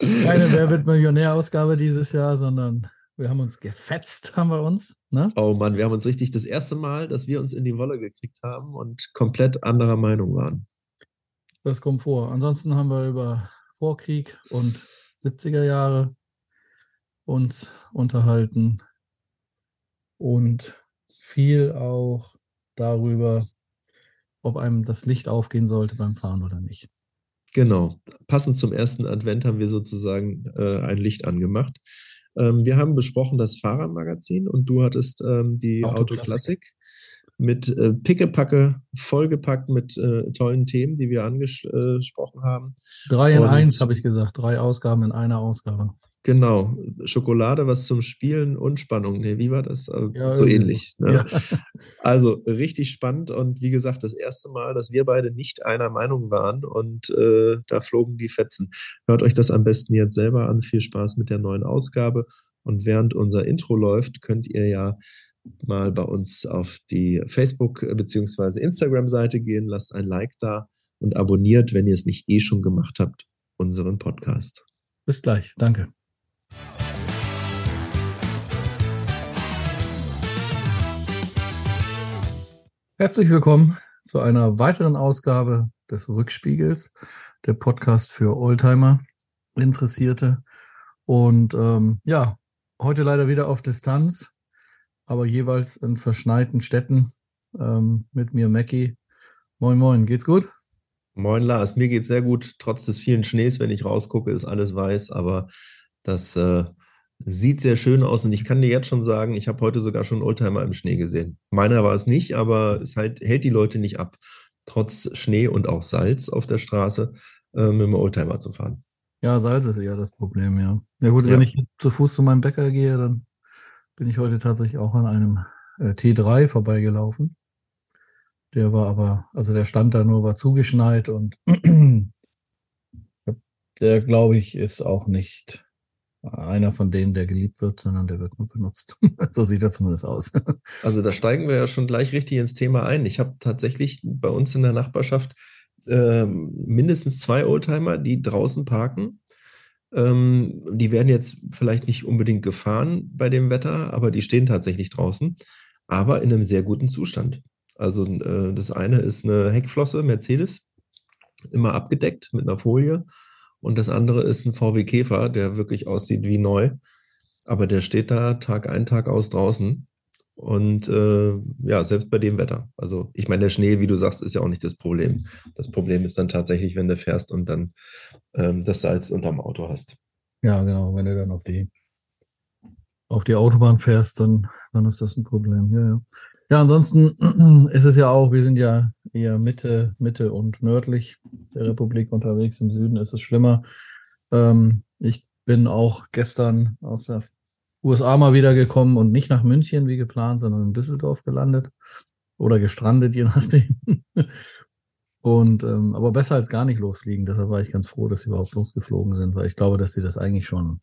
Keine Wer wird Millionär-Ausgabe dieses Jahr, sondern wir haben uns gefetzt, haben wir uns. Ne? Oh Mann, wir haben uns richtig das erste Mal, dass wir uns in die Wolle gekriegt haben und komplett anderer Meinung waren. Das kommt vor. Ansonsten haben wir über Vorkrieg und 70er Jahre uns unterhalten und viel auch darüber, ob einem das Licht aufgehen sollte beim Fahren oder nicht. Genau. Passend zum ersten Advent haben wir sozusagen äh, ein Licht angemacht. Ähm, wir haben besprochen das Fahrermagazin und du hattest ähm, die Autoklassik mit äh, Pickepacke vollgepackt mit äh, tollen Themen, die wir angesprochen haben. Drei in und, eins, habe ich gesagt. Drei Ausgaben in einer Ausgabe. Genau, Schokolade, was zum Spielen und Spannung. Nee, wie war das? Äh, ja, so ähnlich. Ne? Ja. Also richtig spannend und wie gesagt, das erste Mal, dass wir beide nicht einer Meinung waren und äh, da flogen die Fetzen. Hört euch das am besten jetzt selber an. Viel Spaß mit der neuen Ausgabe. Und während unser Intro läuft, könnt ihr ja mal bei uns auf die Facebook- bzw. Instagram-Seite gehen, lasst ein Like da und abonniert, wenn ihr es nicht eh schon gemacht habt, unseren Podcast. Bis gleich. Danke. Herzlich willkommen zu einer weiteren Ausgabe des Rückspiegels, der Podcast für Oldtimer, Interessierte. Und ähm, ja, heute leider wieder auf Distanz, aber jeweils in verschneiten Städten ähm, mit mir, Mackie. Moin, moin, geht's gut? Moin, Lars. Mir geht's sehr gut. Trotz des vielen Schnees, wenn ich rausgucke, ist alles weiß, aber das äh, sieht sehr schön aus und ich kann dir jetzt schon sagen, ich habe heute sogar schon Oldtimer im Schnee gesehen. Meiner war es nicht, aber es halt, hält die Leute nicht ab, trotz Schnee und auch Salz auf der Straße äh, mit dem Oldtimer zu fahren. Ja, Salz ist eher das Problem, ja. Ja gut, ja. wenn ich zu Fuß zu meinem Bäcker gehe, dann bin ich heute tatsächlich auch an einem äh, T3 vorbeigelaufen. Der war aber, also der stand da nur, war zugeschneit und der, glaube ich, ist auch nicht einer von denen, der geliebt wird, sondern der wird nur benutzt. so sieht er zumindest aus. also da steigen wir ja schon gleich richtig ins Thema ein. Ich habe tatsächlich bei uns in der Nachbarschaft äh, mindestens zwei Oldtimer, die draußen parken. Ähm, die werden jetzt vielleicht nicht unbedingt gefahren bei dem Wetter, aber die stehen tatsächlich draußen, aber in einem sehr guten Zustand. Also äh, das eine ist eine Heckflosse, Mercedes, immer abgedeckt mit einer Folie und das andere ist ein VW Käfer, der wirklich aussieht wie neu. Aber der steht da Tag ein, Tag aus draußen. Und äh, ja, selbst bei dem Wetter. Also ich meine, der Schnee, wie du sagst, ist ja auch nicht das Problem. Das Problem ist dann tatsächlich, wenn du fährst und dann ähm, das Salz unterm Auto hast. Ja, genau. Wenn du dann auf die, auf die Autobahn fährst, dann, dann ist das ein Problem. Ja, ja. Ja, ansonsten ist es ja auch, wir sind ja eher Mitte, Mitte und nördlich der Republik unterwegs. Im Süden ist es schlimmer. Ähm, ich bin auch gestern aus der USA mal wieder gekommen und nicht nach München wie geplant, sondern in Düsseldorf gelandet oder gestrandet, je nachdem. Und ähm, aber besser als gar nicht losfliegen. Deshalb war ich ganz froh, dass sie überhaupt losgeflogen sind, weil ich glaube, dass sie das eigentlich schon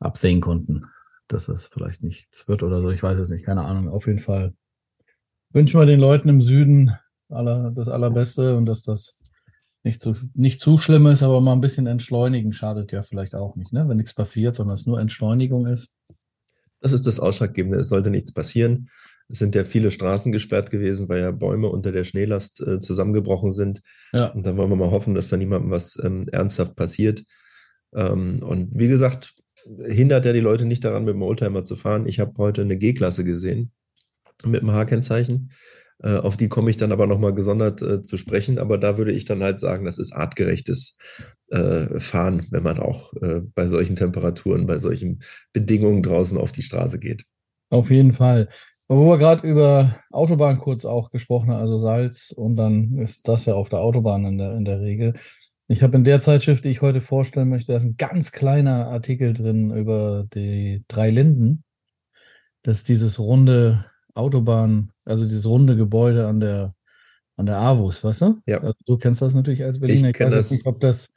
absehen konnten dass es vielleicht nichts wird oder so. Ich weiß es nicht, keine Ahnung. Auf jeden Fall wünschen wir den Leuten im Süden aller, das Allerbeste und dass das nicht zu, nicht zu schlimm ist, aber mal ein bisschen entschleunigen schadet ja vielleicht auch nicht, ne? wenn nichts passiert, sondern es nur Entschleunigung ist. Das ist das Ausschlaggebende. Es sollte nichts passieren. Es sind ja viele Straßen gesperrt gewesen, weil ja Bäume unter der Schneelast äh, zusammengebrochen sind. Ja. Und da wollen wir mal hoffen, dass da niemandem was ähm, ernsthaft passiert. Ähm, und wie gesagt, hindert ja die Leute nicht daran, mit dem Oldtimer zu fahren. Ich habe heute eine G-Klasse gesehen mit dem H-Kennzeichen. Äh, auf die komme ich dann aber nochmal gesondert äh, zu sprechen. Aber da würde ich dann halt sagen, das ist artgerechtes äh, Fahren, wenn man auch äh, bei solchen Temperaturen, bei solchen Bedingungen draußen auf die Straße geht. Auf jeden Fall. Wo wir gerade über Autobahn kurz auch gesprochen haben, also Salz und dann ist das ja auf der Autobahn in der, in der Regel. Ich habe in der Zeitschrift, die ich heute vorstellen möchte, da ist ein ganz kleiner Artikel drin über die drei Linden. Das ist dieses runde Autobahn, also dieses runde Gebäude an der, an der AWUS, weißt du? Ja. Also du kennst das natürlich als Berliner. Ich, ich weiß das. nicht, ob das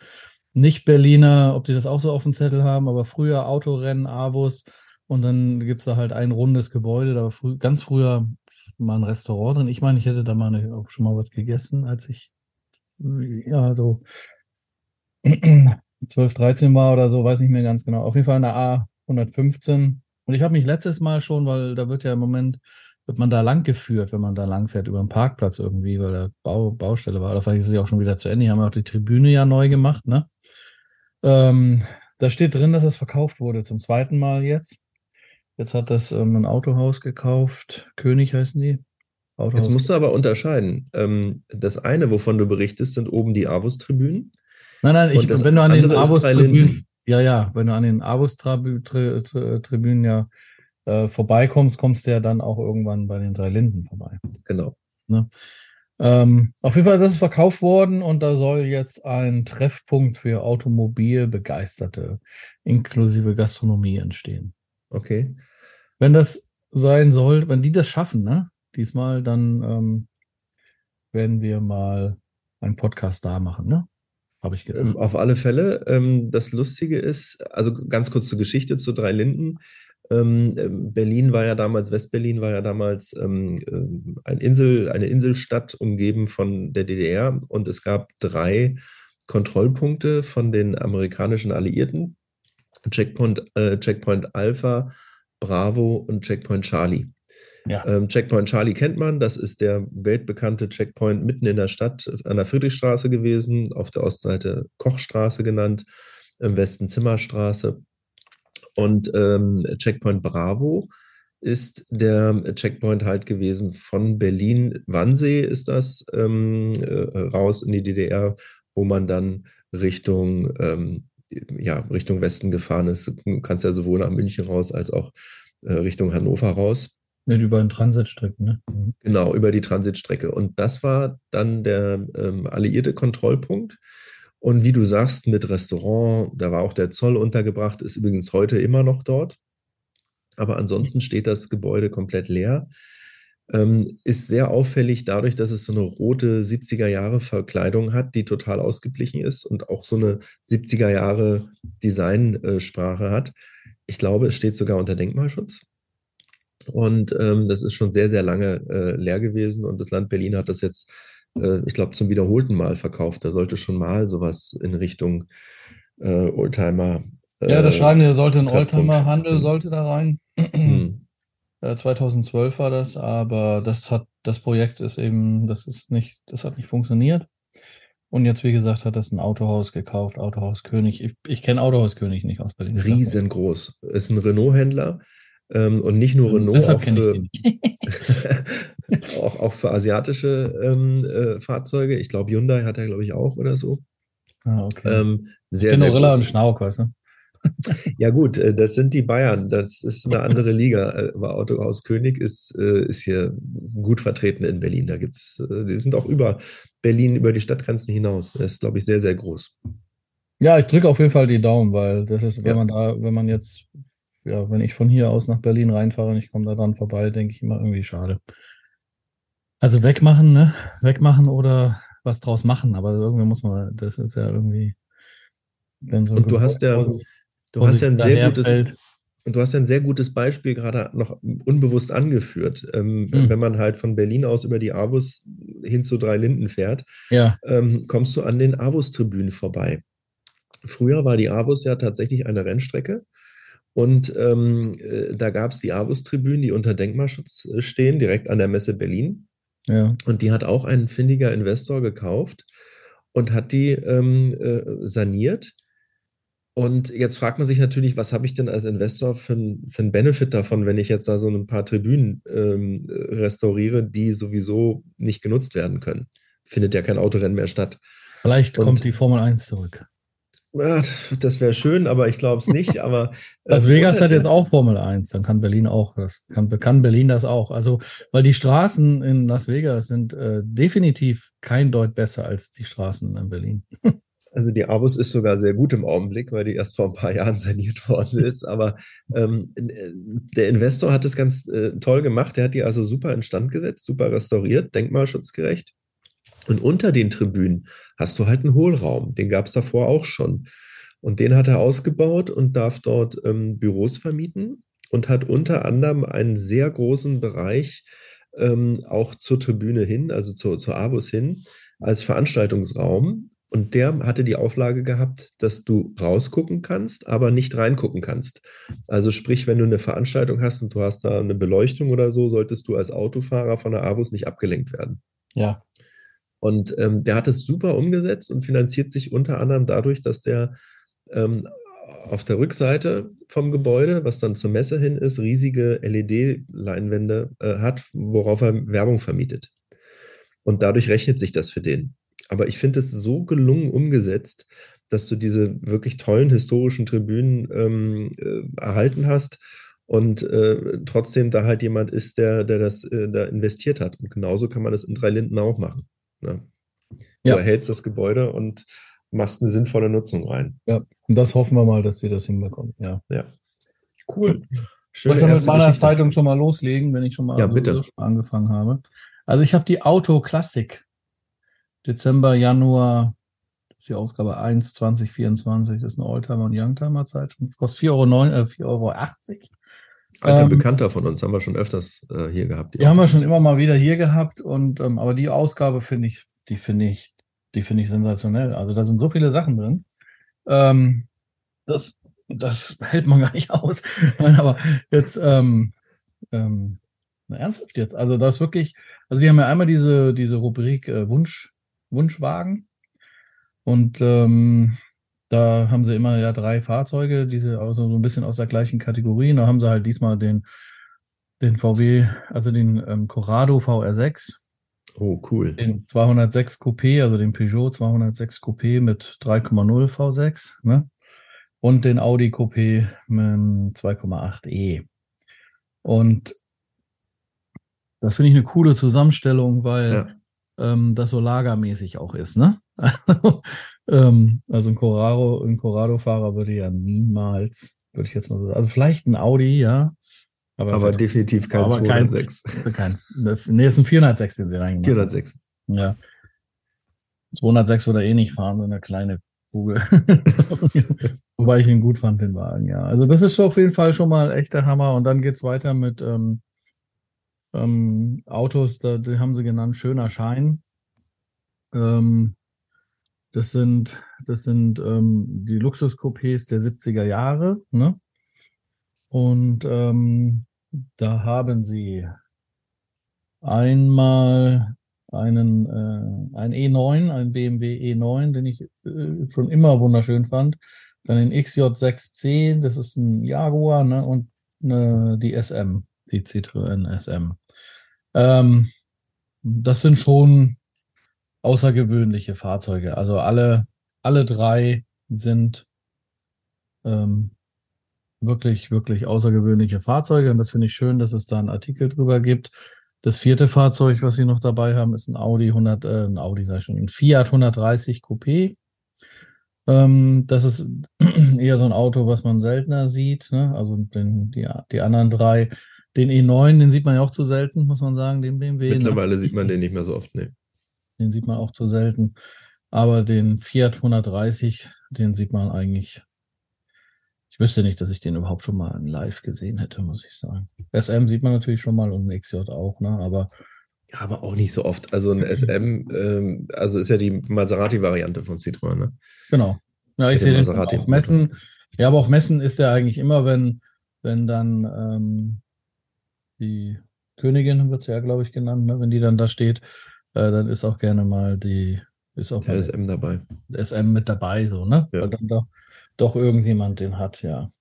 nicht Berliner, ob die das auch so auf dem Zettel haben, aber früher Autorennen, AWUS und dann gibt es da halt ein rundes Gebäude. Da war frü ganz früher mal ein Restaurant drin. Ich meine, ich hätte da mal eine, auch schon mal was gegessen, als ich ja, so 12, 13 war oder so, weiß nicht mehr ganz genau. Auf jeden Fall in der A115. Und ich habe mich letztes Mal schon, weil da wird ja im Moment, wird man da lang geführt, wenn man da lang fährt, über den Parkplatz irgendwie, weil da Bau, Baustelle war. Oder vielleicht ist es ja auch schon wieder zu Ende. Die haben ja auch die Tribüne ja neu gemacht, ne? Ähm, da steht drin, dass es verkauft wurde, zum zweiten Mal jetzt. Jetzt hat das ähm, ein Autohaus gekauft. König heißen die. Autohaus. Jetzt musst du aber unterscheiden. Ähm, das eine, wovon du berichtest, sind oben die Avus-Tribünen. Nein, nein, ich, wenn du an den Avus-Tribünen, ja, ja, wenn du an den Avus-Tribünen ja äh, vorbeikommst, kommst du ja dann auch irgendwann bei den drei Linden vorbei. Genau. Ne? Ähm, auf jeden Fall, das ist verkauft worden und da soll jetzt ein Treffpunkt für Automobilbegeisterte inklusive Gastronomie entstehen. Okay. Wenn das sein soll, wenn die das schaffen, ne? Diesmal, dann ähm, werden wir mal einen Podcast da machen, ne? Habe ich gedacht. Ähm, auf alle Fälle. Ähm, das Lustige ist, also ganz kurz zur Geschichte zu Drei Linden. Ähm, Berlin war ja damals, Westberlin war ja damals ähm, ähm, ein Insel, eine Inselstadt umgeben von der DDR und es gab drei Kontrollpunkte von den amerikanischen Alliierten. Checkpoint, äh, Checkpoint Alpha, Bravo und Checkpoint Charlie. Ja. Ähm, Checkpoint Charlie kennt man, das ist der weltbekannte Checkpoint mitten in der Stadt an der Friedrichstraße gewesen, auf der Ostseite Kochstraße genannt, im Westen Zimmerstraße. Und ähm, Checkpoint Bravo ist der Checkpoint halt gewesen von Berlin, Wannsee ist das, ähm, äh, raus in die DDR, wo man dann Richtung, ähm, ja, Richtung Westen gefahren ist. Du kannst ja sowohl nach München raus als auch äh, Richtung Hannover raus. Nicht über den Transitstrecken, ne? Mhm. Genau, über die Transitstrecke. Und das war dann der ähm, alliierte Kontrollpunkt. Und wie du sagst, mit Restaurant, da war auch der Zoll untergebracht, ist übrigens heute immer noch dort. Aber ansonsten steht das Gebäude komplett leer. Ähm, ist sehr auffällig dadurch, dass es so eine rote 70er Jahre Verkleidung hat, die total ausgeblichen ist und auch so eine 70er Jahre Designsprache hat. Ich glaube, es steht sogar unter Denkmalschutz. Und ähm, das ist schon sehr, sehr lange äh, leer gewesen. Und das Land Berlin hat das jetzt äh, ich glaube, zum wiederholten Mal verkauft. Da sollte schon mal sowas in Richtung äh, Oldtimer. Äh, ja, das schreiben wir, sollte ein Oldtimer-Handel hm. sollte da rein. Hm. 2012 war das, aber das hat, das Projekt ist eben, das ist nicht, das hat nicht funktioniert. Und jetzt, wie gesagt, hat das ein Autohaus gekauft, Autohaus König. Ich, ich kenne Autohaus König nicht aus Berlin. Riesengroß. Ist ein Renault-Händler. Ähm, und nicht nur Renault, auch für, auch, auch für asiatische ähm, äh, Fahrzeuge. Ich glaube, Hyundai hat er, glaube ich, auch oder so. Ah, okay. Ähm, sehr, ich Rilla und Schnauk, weißt du? ja, gut, äh, das sind die Bayern. Das ist eine andere Liga. Äh, aber Autohaus König ist, äh, ist hier gut vertreten in Berlin. Da gibt's, die sind auch über Berlin, über die Stadtgrenzen hinaus. Das ist, glaube ich, sehr, sehr groß. Ja, ich drücke auf jeden Fall die Daumen, weil das ist, wenn ja. man da, wenn man jetzt ja, wenn ich von hier aus nach Berlin reinfahre und ich komme da dann vorbei, denke ich immer irgendwie schade. Also wegmachen, ne? Wegmachen oder was draus machen, aber irgendwie muss man, das ist ja irgendwie. So und du hast ja, du hast ja ein sehr gutes, fällt. und du hast ja ein sehr gutes Beispiel gerade noch unbewusst angeführt. Ähm, hm. Wenn man halt von Berlin aus über die Avus hin zu Drei Linden fährt, ja. ähm, kommst du an den Avus-Tribünen vorbei. Früher war die Avus ja tatsächlich eine Rennstrecke. Und ähm, äh, da gab es die Avus-Tribünen, die unter Denkmalschutz äh, stehen, direkt an der Messe Berlin. Ja. Und die hat auch ein findiger Investor gekauft und hat die ähm, äh, saniert. Und jetzt fragt man sich natürlich, was habe ich denn als Investor für, für einen Benefit davon, wenn ich jetzt da so ein paar Tribünen ähm, restauriere, die sowieso nicht genutzt werden können. Findet ja kein Autorennen mehr statt. Vielleicht und, kommt die Formel 1 zurück. Ja, das wäre schön, aber ich glaube es nicht. Aber äh, Las Vegas hat jetzt auch Formel 1, dann kann Berlin auch das, kann, kann Berlin das auch. Also, weil die Straßen in Las Vegas sind äh, definitiv kein Deut besser als die Straßen in Berlin. Also die Abus ist sogar sehr gut im Augenblick, weil die erst vor ein paar Jahren saniert worden ist. Aber ähm, äh, der Investor hat es ganz äh, toll gemacht. Er hat die also super instand gesetzt, super restauriert, denkmalschutzgerecht. Und unter den Tribünen hast du halt einen Hohlraum. Den gab es davor auch schon. Und den hat er ausgebaut und darf dort ähm, Büros vermieten und hat unter anderem einen sehr großen Bereich ähm, auch zur Tribüne hin, also zur, zur Abus hin, als Veranstaltungsraum und der hatte die Auflage gehabt, dass du rausgucken kannst, aber nicht reingucken kannst. Also sprich, wenn du eine Veranstaltung hast und du hast da eine Beleuchtung oder so, solltest du als Autofahrer von der AWUS nicht abgelenkt werden. Ja. Und ähm, der hat es super umgesetzt und finanziert sich unter anderem dadurch, dass der ähm, auf der Rückseite vom Gebäude, was dann zur Messe hin ist, riesige LED-Leinwände äh, hat, worauf er Werbung vermietet. Und dadurch rechnet sich das für den. Aber ich finde es so gelungen umgesetzt, dass du diese wirklich tollen historischen Tribünen ähm, äh, erhalten hast und äh, trotzdem da halt jemand ist, der, der das äh, da investiert hat. Und genauso kann man das in Drei Linden auch machen. Ne? Du erhältst das Gebäude und machst eine sinnvolle Nutzung rein. Ja, und das hoffen wir mal, dass sie das hinbekommen. Ja. Ja. Cool. Schön. Ich mit meiner Geschichte. Zeitung schon mal loslegen, wenn ich schon mal ja, bitte. angefangen habe. Also ich habe die Auto Klassik Dezember, Januar, das ist die Ausgabe 1 2024, das ist eine Oldtimer und Youngtimer Zeitschrift, kostet 4,80 Euro, äh, 4,80 Euro. Alter ähm, Bekannter von uns, haben wir schon öfters äh, hier gehabt. Die, die haben wir schon immer mal wieder hier gehabt und ähm, aber die Ausgabe finde ich, die finde ich, die finde ich sensationell. Also da sind so viele Sachen drin. Ähm, das, das hält man gar nicht aus. Nein, aber jetzt, ähm, ähm, na, ernsthaft jetzt. Also das ist wirklich, also sie haben ja einmal diese, diese Rubrik äh, Wunsch, Wunschwagen. Und ähm, da haben sie immer ja drei Fahrzeuge, diese also so ein bisschen aus der gleichen Kategorie. Da haben sie halt diesmal den, den VW, also den ähm, Corrado VR6. Oh, cool. Den 206 Coupé, also den Peugeot 206 Coupé mit 3,0 V6, ne? Und den Audi Coupé mit 2,8e. Und das finde ich eine coole Zusammenstellung, weil ja ähm, das so lagermäßig auch ist, ne? ähm, also ein Corrado, ein Corrado-Fahrer würde ja niemals, würde ich jetzt mal so, also vielleicht ein Audi, ja. Aber, aber definitiv kein aber 206. Kein, kein, nee, ist ein 406, den sie reingemacht 406. Ja. 206 würde er eh nicht fahren, so eine kleine Kugel. Wobei ich ihn gut fand, den Wagen, ja. Also das ist auf jeden Fall schon mal echt der Hammer. Und dann geht's weiter mit ähm, ähm, Autos, da, die haben sie genannt, schöner Schein. Ähm, das sind, das sind ähm, die Luxuscoupés der 70er Jahre. Ne? Und ähm, da haben sie einmal einen äh, ein E9, ein BMW E9, den ich äh, schon immer wunderschön fand. Dann den XJ6C, das ist ein Jaguar, ne? Und eine, die SM die Citroën SM. Ähm, das sind schon außergewöhnliche Fahrzeuge. Also alle, alle drei sind ähm, wirklich, wirklich außergewöhnliche Fahrzeuge. Und das finde ich schön, dass es da einen Artikel drüber gibt. Das vierte Fahrzeug, was sie noch dabei haben, ist ein Audi 100, äh, ein Audi, sag ich schon, ein Fiat 130 Coupé. Ähm, das ist eher so ein Auto, was man seltener sieht. Ne? Also den, die, die anderen drei den E9, den sieht man ja auch zu selten, muss man sagen, den BMW. Ne? Mittlerweile ne? sieht man den nicht mehr so oft, ne. Den sieht man auch zu selten. Aber den Fiat 130, den sieht man eigentlich. Ich wüsste nicht, dass ich den überhaupt schon mal in live gesehen hätte, muss ich sagen. SM sieht man natürlich schon mal und ein XJ auch, ne? Aber ja, aber auch nicht so oft. Also ein SM, ähm, also ist ja die Maserati-Variante von Citroën, ne? Genau. Ja, ich sehe den auf Messen. Ja, aber auf Messen ist der eigentlich immer, wenn, wenn dann ähm, die Königin wird sie ja, glaube ich, genannt, ne? wenn die dann da steht, äh, dann ist auch gerne mal die, ist auch der SM dabei. SM mit dabei, so, ne? Ja. Weil dann doch, doch irgendjemand den hat, ja.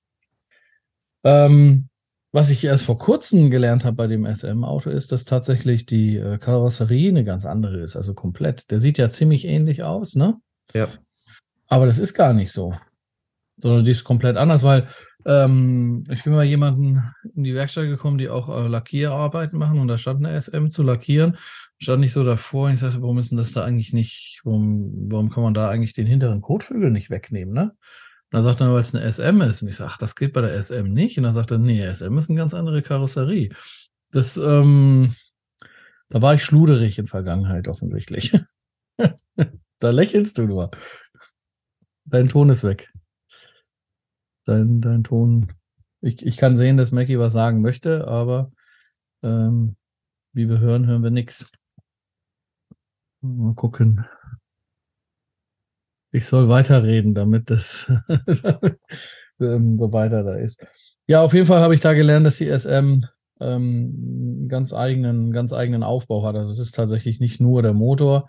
Ähm, was ich erst vor kurzem gelernt habe bei dem SM-Auto ist, dass tatsächlich die äh, Karosserie eine ganz andere ist, also komplett. Der sieht ja ziemlich ähnlich aus, ne? Ja. Aber das ist gar nicht so. Sondern die ist komplett anders, weil ähm, ich bin mal jemanden in die Werkstatt gekommen, die auch äh, Lackierarbeiten machen und da stand eine SM zu lackieren. Stand nicht so davor und ich sagte, warum ist denn das da eigentlich nicht, warum, warum kann man da eigentlich den hinteren Kotflügel nicht wegnehmen, ne? Und dann sagt er, weil es eine SM ist. Und ich sage, ach, das geht bei der SM nicht. Und dann sagt er, nee, SM ist eine ganz andere Karosserie. Das, ähm, da war ich schluderig in Vergangenheit offensichtlich. da lächelst du nur. Dein Ton ist weg dein, dein Ton. Ich, ich kann sehen, dass Mackie was sagen möchte, aber ähm, wie wir hören, hören wir nichts. Mal gucken. Ich soll weiterreden, damit das ähm, so weiter da ist. Ja, auf jeden Fall habe ich da gelernt, dass die SM ähm, ganz eigenen, ganz eigenen Aufbau hat. Also es ist tatsächlich nicht nur der Motor,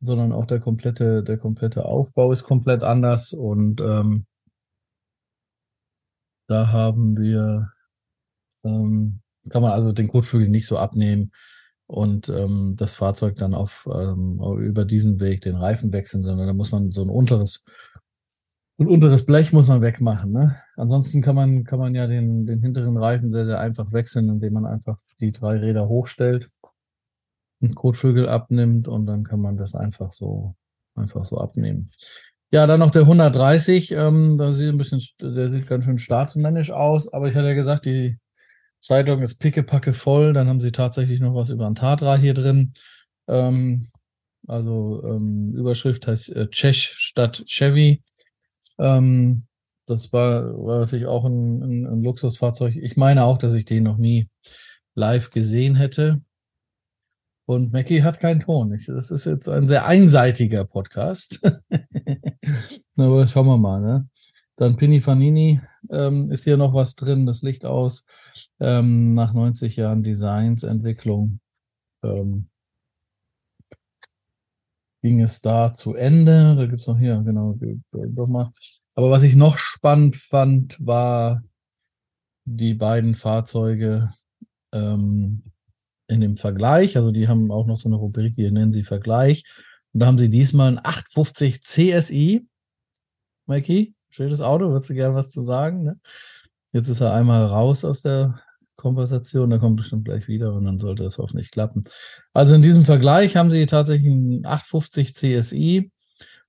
sondern auch der komplette, der komplette Aufbau ist komplett anders und ähm, da haben wir, ähm, kann man also den Kotflügel nicht so abnehmen und ähm, das Fahrzeug dann auf ähm, über diesen Weg den Reifen wechseln, sondern da muss man so ein unteres ein unteres Blech muss man wegmachen. Ne? Ansonsten kann man kann man ja den den hinteren Reifen sehr sehr einfach wechseln, indem man einfach die drei Räder hochstellt, einen Kotflügel abnimmt und dann kann man das einfach so einfach so abnehmen. Ja, dann noch der 130, ähm, da sieht ein bisschen, der sieht ganz schön staatsmännisch aus, aber ich hatte ja gesagt, die Zeitung ist pickepacke voll, dann haben sie tatsächlich noch was über ein Tatra hier drin. Ähm, also ähm, Überschrift heißt äh, Czech statt Chevy. Ähm, das war, war natürlich auch ein, ein, ein Luxusfahrzeug. Ich meine auch, dass ich den noch nie live gesehen hätte. Und Mackie hat keinen Ton. Ich, das ist jetzt ein sehr einseitiger Podcast. Aber schauen wir mal. Ne? Dann Pini Fanini ähm, ist hier noch was drin, das Licht aus. Ähm, nach 90 Jahren Designs, Entwicklung ähm, ging es da zu Ende. Da gibt's noch hier, genau, doch mal. Aber was ich noch spannend fand, war die beiden Fahrzeuge ähm, in dem Vergleich, also die haben auch noch so eine Rubrik, die nennen sie Vergleich. Und da haben sie diesmal ein 850 CSI. Mikey, schönes Auto, würdest du gerne was zu sagen? Ne? Jetzt ist er einmal raus aus der Konversation, da kommt bestimmt gleich wieder und dann sollte es hoffentlich klappen. Also in diesem Vergleich haben sie tatsächlich einen 850 CSI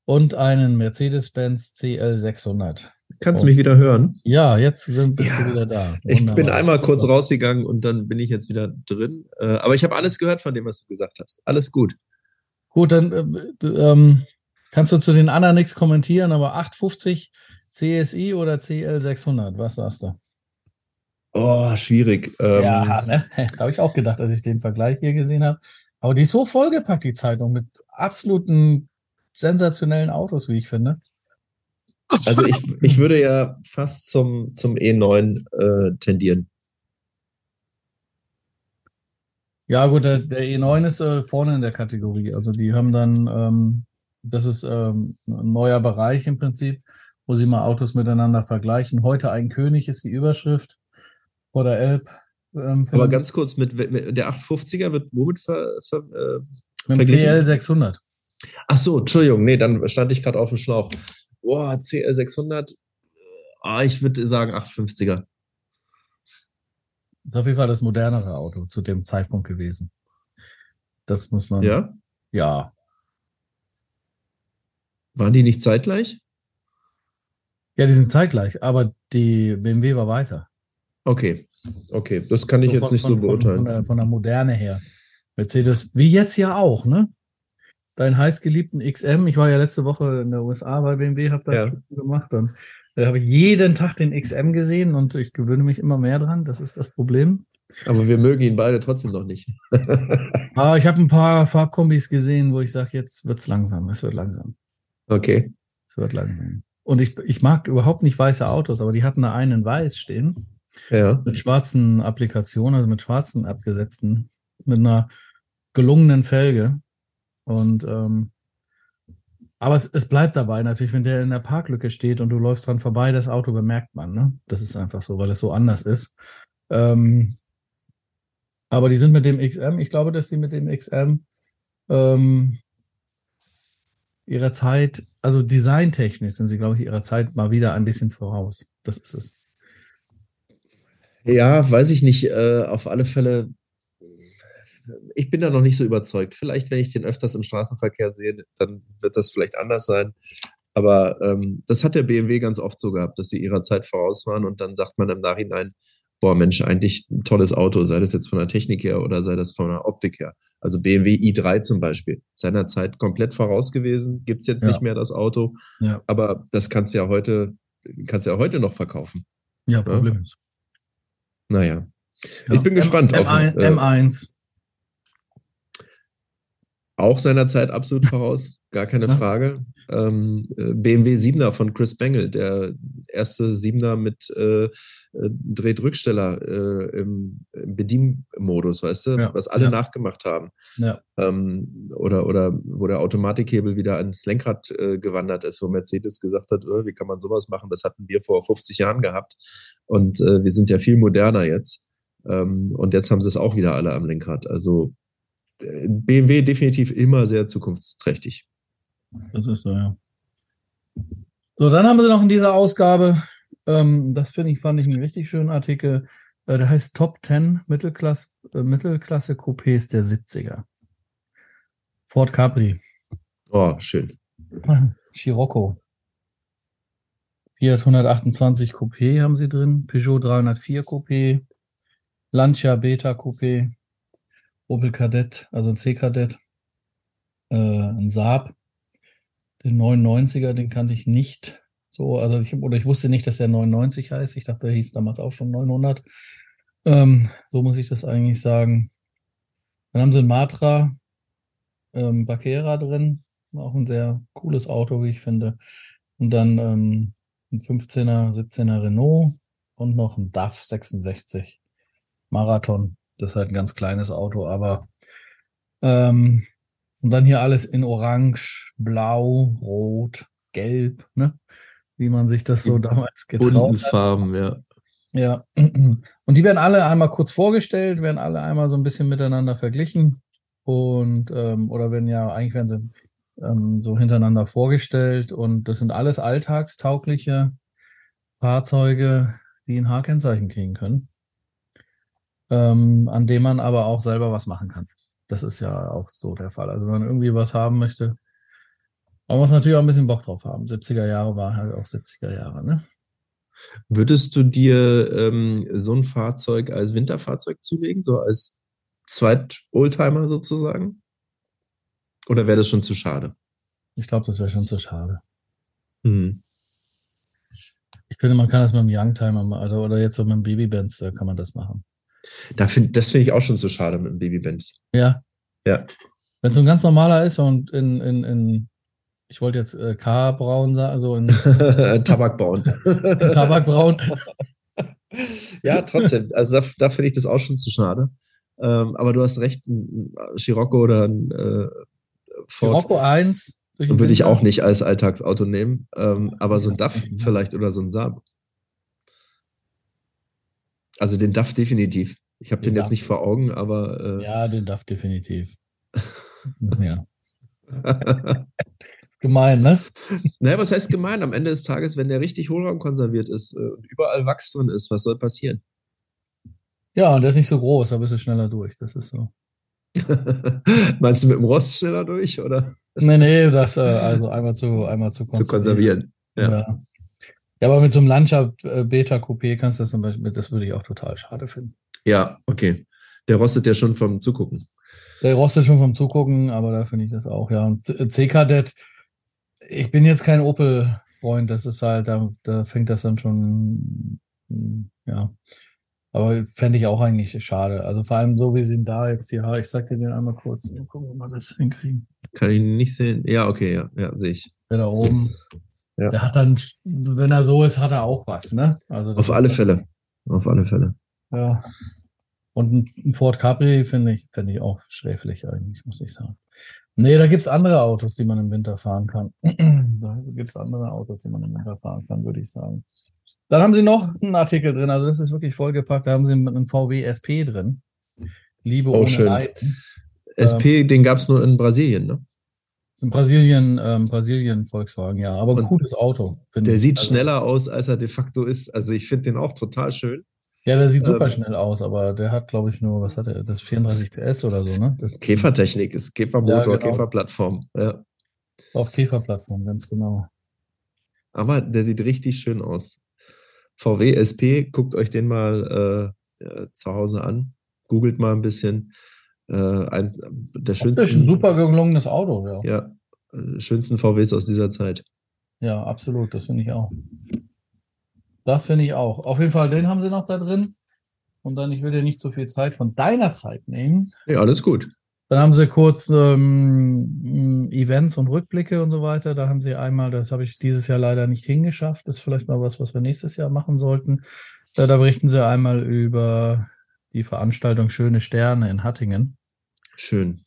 und einen Mercedes-Benz CL600. Kannst du mich wieder hören? Ja, jetzt sind, bist ja, du wieder da. Wunderbar. Ich bin einmal kurz rausgegangen und dann bin ich jetzt wieder drin. Äh, aber ich habe alles gehört von dem, was du gesagt hast. Alles gut. Gut, dann äh, ähm, kannst du zu den anderen nichts kommentieren, aber 850 CSI oder CL600, was sagst du? Oh, schwierig. Ähm, ja, ne? das habe ich auch gedacht, als ich den Vergleich hier gesehen habe. Aber die ist so vollgepackt, die Zeitung, mit absoluten sensationellen Autos, wie ich finde. Also ich, ich würde ja fast zum, zum E9 äh, tendieren. Ja, gut, der, der E9 ist äh, vorne in der Kategorie. Also die haben dann, ähm, das ist ähm, ein neuer Bereich im Prinzip, wo sie mal Autos miteinander vergleichen. Heute ein König ist die Überschrift oder Elb. Ähm, Aber ganz kurz, mit, mit, der 850er wird womit ver, ver, äh, mit dem CL 600. Ach so, Entschuldigung, nee, dann stand ich gerade auf dem Schlauch oh, CL600, ah, ich würde sagen 850er. Das ist auf jeden Fall das modernere Auto zu dem Zeitpunkt gewesen. Das muss man. Ja? Ja. Waren die nicht zeitgleich? Ja, die sind zeitgleich, aber die BMW war weiter. Okay, okay, das kann ich so jetzt nicht von, so beurteilen. Von, von, der, von der Moderne her. Mercedes, wie jetzt ja auch, ne? Deinen heißgeliebten XM. Ich war ja letzte Woche in der USA bei BMW, habe da ja. gemacht und da habe ich jeden Tag den XM gesehen und ich gewöhne mich immer mehr dran. Das ist das Problem. Aber wir mögen ihn beide trotzdem noch nicht. ah, ich habe ein paar Farbkombis gesehen, wo ich sage, jetzt wird's langsam. Es wird langsam. Okay. Es wird langsam. Und ich, ich mag überhaupt nicht weiße Autos, aber die hatten da einen weiß stehen. Ja. Mit schwarzen Applikationen, also mit schwarzen abgesetzten, mit einer gelungenen Felge. Und ähm, aber es, es bleibt dabei natürlich, wenn der in der Parklücke steht und du läufst dran vorbei, das Auto bemerkt man. Ne? Das ist einfach so, weil es so anders ist. Ähm, aber die sind mit dem XM, ich glaube, dass die mit dem XM ähm, ihrer Zeit, also designtechnisch sind sie, glaube ich, ihrer Zeit mal wieder ein bisschen voraus. Das ist es. Ja, weiß ich nicht. Äh, auf alle Fälle ich bin da noch nicht so überzeugt. Vielleicht, wenn ich den öfters im Straßenverkehr sehe, dann wird das vielleicht anders sein. Aber ähm, das hat der BMW ganz oft so gehabt, dass sie ihrer Zeit voraus waren und dann sagt man im Nachhinein, boah, Mensch, eigentlich ein tolles Auto, sei das jetzt von der Technik her oder sei das von der Optik her. Also BMW i3 zum Beispiel, seiner Zeit komplett voraus gewesen, gibt es jetzt ja. nicht mehr das Auto. Ja. Aber das kannst du ja heute, kannst ja heute noch verkaufen. Ja, Problem ist. Naja. Ja. Ich bin gespannt M auf M1. Auch seiner Zeit absolut voraus, gar keine ja. Frage. Ähm, äh, BMW 7er von Chris Bengel, der erste 7er mit äh, äh, Drehdrücksteller äh, im, im, Bedienmodus, weißt du, ja. was alle ja. nachgemacht haben. Ähm, oder, oder wo der Automatikhebel wieder ans Lenkrad äh, gewandert ist, wo Mercedes gesagt hat, oh, wie kann man sowas machen? Das hatten wir vor 50 Jahren gehabt. Und äh, wir sind ja viel moderner jetzt. Ähm, und jetzt haben sie es auch wieder alle am Lenkrad. Also BMW definitiv immer sehr zukunftsträchtig. Das ist so, ja. So, dann haben sie noch in dieser Ausgabe, ähm, das finde ich, fand ich einen richtig schönen Artikel, äh, der heißt Top 10 Mittelklasse, äh, Mittelklasse Coupés der 70er. Ford Capri. Oh, schön. Scirocco. Fiat 128 Coupé haben sie drin, Peugeot 304 Coupé, Lancia Beta Coupé, Opel Kadett, also ein C-Kadett, äh, ein Saab, den 99er, den kannte ich nicht so, also ich, oder ich wusste nicht, dass der 99 heißt. Ich dachte, der hieß damals auch schon 900. Ähm, so muss ich das eigentlich sagen. Dann haben sie ein Matra ähm, Baquera drin, auch ein sehr cooles Auto, wie ich finde. Und dann ähm, ein 15er, 17er Renault und noch ein DAF 66 Marathon. Das ist halt ein ganz kleines Auto, aber ähm, und dann hier alles in Orange, Blau, Rot, Gelb, ne? Wie man sich das so damals getraut hat. Farben, ja. Ja. Und die werden alle einmal kurz vorgestellt, werden alle einmal so ein bisschen miteinander verglichen. Und ähm, oder werden ja, eigentlich werden sie ähm, so hintereinander vorgestellt. Und das sind alles alltagstaugliche Fahrzeuge, die ein H-Kennzeichen kriegen können ähm, an dem man aber auch selber was machen kann. Das ist ja auch so der Fall. Also wenn man irgendwie was haben möchte, man muss natürlich auch ein bisschen Bock drauf haben. 70er Jahre war halt auch 70er Jahre, ne? Würdest du dir ähm, so ein Fahrzeug als Winterfahrzeug zulegen, so als Zweit-Oldtimer sozusagen? Oder wäre das schon zu schade? Ich glaube, das wäre schon zu schade. Hm. Ich finde, man kann das mit einem Youngtimer oder, oder jetzt so mit einem Babybands, da kann man das machen. Da find, das finde ich auch schon so schade mit dem Baby-Benz. Ja. Ja. Wenn es so ein ganz normaler ist und in, in, in ich wollte jetzt äh, K-Braun sagen, also in Tabakbraun. Tabakbraun. ja, trotzdem. Also da, da finde ich das auch schon zu schade. Ähm, aber du hast recht, ein Scirocco oder ein äh, Ford. Scirocco 1. Würde ich auch nicht als Alltagsauto nehmen. Ähm, aber so ein DAF vielleicht oder so ein Saab. Also den DAF definitiv. Ich habe den, den jetzt nicht vor Augen, aber. Äh ja, den DAF definitiv. ja. ist gemein, ne? Naja, was heißt gemein? Am Ende des Tages, wenn der richtig hohlraumkonserviert ist äh, und überall Wachs drin ist, was soll passieren? Ja, und der ist nicht so groß, da bist du schneller durch. Das ist so. Meinst du mit dem Rost schneller durch, oder? Nee, nee, das äh, also einmal zu, einmal zu konservieren. Zu konservieren. Ja. ja. Ja, aber mit so einem Landschaft äh, Beta Coupé kannst du das zum Beispiel, das würde ich auch total schade finden. Ja, okay. Der rostet ja schon vom Zugucken. Der rostet schon vom Zugucken, aber da finde ich das auch, ja. Und C-Kadett, ich bin jetzt kein Opel-Freund, das ist halt, da, da fängt das dann schon, ja. Aber fände ich auch eigentlich schade. Also vor allem so, wie sie ihn da jetzt hier haben. Ich sag dir den einmal kurz. Mal gucken, ob wir das hinkriegen. Kann ich nicht sehen. Ja, okay, ja, ja, sehe ich. Der da oben. Ja. Der hat dann, wenn er so ist, hat er auch was, ne? Also Auf alle Fälle. Auf alle Fälle. Ja. Und ein Ford Capri finde ich, finde ich auch schräflich eigentlich, muss ich sagen. Nee, da gibt es andere Autos, die man im Winter fahren kann. da gibt es andere Autos, die man im Winter fahren kann, würde ich sagen. Dann haben sie noch einen Artikel drin, also das ist wirklich vollgepackt. Da haben sie einen VW SP drin. Liebe oh, ohne schön. Leiden. SP, ähm, den gab es nur in Brasilien, ne? Ist ein Brasilien, ähm, Brasilien Volkswagen, ja, aber ein cooles Auto. Der ich. sieht also, schneller aus, als er de facto ist. Also ich finde den auch total schön. Ja, der sieht super ähm, schnell aus, aber der hat, glaube ich, nur, was hat er, das 34 PS oder so, ne? Das Käfertechnik, ist Käfermotor, ja, genau. Käferplattform. Ja. Auf Käferplattform, ganz genau. Aber der sieht richtig schön aus. VW SP, guckt euch den mal äh, zu Hause an. Googelt mal ein bisschen. Äh, eins der schönsten. Das ist ein super gelungenes Auto, ja. Ja, äh, schönsten VWs aus dieser Zeit. Ja, absolut, das finde ich auch. Das finde ich auch. Auf jeden Fall, den haben sie noch da drin. Und dann, ich will dir nicht so viel Zeit von deiner Zeit nehmen. Ja, alles gut. Dann haben sie kurz ähm, Events und Rückblicke und so weiter. Da haben sie einmal, das habe ich dieses Jahr leider nicht hingeschafft. Das ist vielleicht mal was, was wir nächstes Jahr machen sollten. Da, da berichten sie einmal über die Veranstaltung Schöne Sterne in Hattingen. Schön.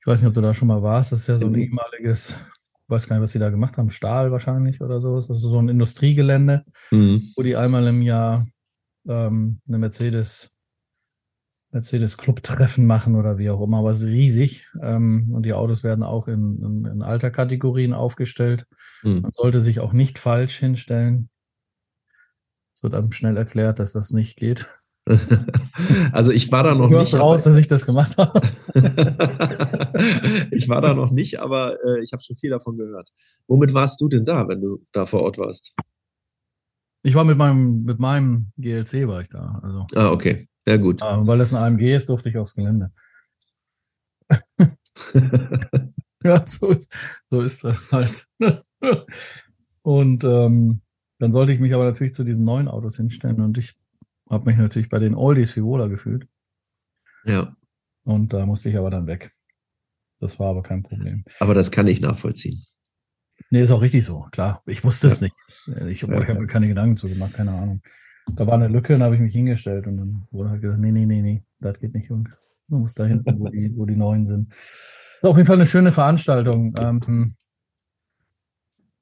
Ich weiß nicht, ob du da schon mal warst. Das ist ja so ein ehemaliges, ich weiß gar nicht, was sie da gemacht haben, Stahl wahrscheinlich oder so. Das ist so ein Industriegelände, Mhm. wo die einmal im Jahr ähm, eine Mercedes Mercedes-Club-Treffen machen oder wie auch immer, aber es ist riesig. Ähm, und die Autos werden auch in, in, in Alterkategorien aufgestellt. Mhm. Man sollte sich auch nicht falsch hinstellen. Es wird einem schnell erklärt, dass das nicht geht. Also ich war da noch Du nicht. raus, dass ich das gemacht habe. ich war da noch nicht, aber äh, ich habe schon viel davon gehört. Womit warst du denn da, wenn du da vor Ort warst? Ich war mit meinem, mit meinem GLC war ich da. Also, Ah, okay. Ja, gut. äh, weil das ein AMG ist, durfte ich aufs Gelände. Ja, so ist, so ist das halt. Und ähm, dann sollte ich mich aber natürlich zu diesen neuen Autos hinstellen und ich habe mich natürlich bei den Oldies viel wohler gefühlt. ja, Und da musste ich aber dann weg. Das war aber kein Problem. aber das kann ich nachvollziehen. Nee, ist auch richtig so, klar. Ich wusste es Ja. nicht. Ich, ich habe mir keine Gedanken zu gemacht, keine Ahnung. Da war eine Lücke, dann habe ich mich hingestellt und dann wurde halt gesagt, nee, nee, nee, nee, das geht nicht, Junge. Du musst da hinten, wo die, wo die Neuen sind. Ist auf jeden Fall eine schöne Veranstaltung. Ähm,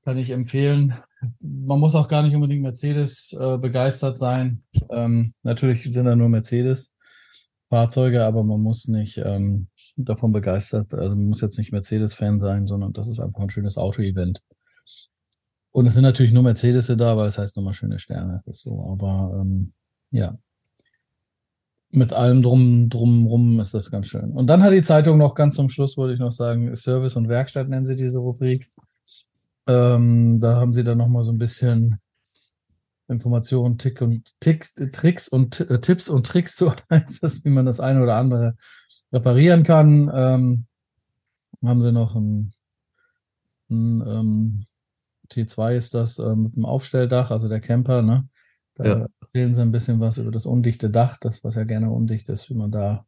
kann ich empfehlen. Man muss auch gar nicht unbedingt Mercedes äh, begeistert sein. Ähm, natürlich sind da nur Mercedes-Fahrzeuge, aber man muss nicht ähm, davon begeistert, also man muss jetzt nicht Mercedes-Fan sein, sondern das ist einfach ein schönes Auto-Event. Und es sind natürlich nur Mercedes da, weil es heißt nochmal schöne Sterne. Das ist so, aber ähm, ja. Mit allem drum, drum rum ist das ganz schön. Und dann hat die Zeitung noch ganz zum Schluss, wollte ich noch sagen, Service und Werkstatt nennen sie diese Rubrik. Ähm, da haben sie dann nochmal so ein bisschen Informationen, Tick und Ticks, Tricks und äh, Tipps und Tricks, so heißt das, wie man das eine oder andere reparieren kann. Ähm, haben sie noch ein, ein ähm, T2 ist das äh, mit dem Aufstelldach, also der Camper, ne? Da Ja. erzählen sie ein bisschen was über das undichte Dach, das, was ja gerne undicht ist, wie man da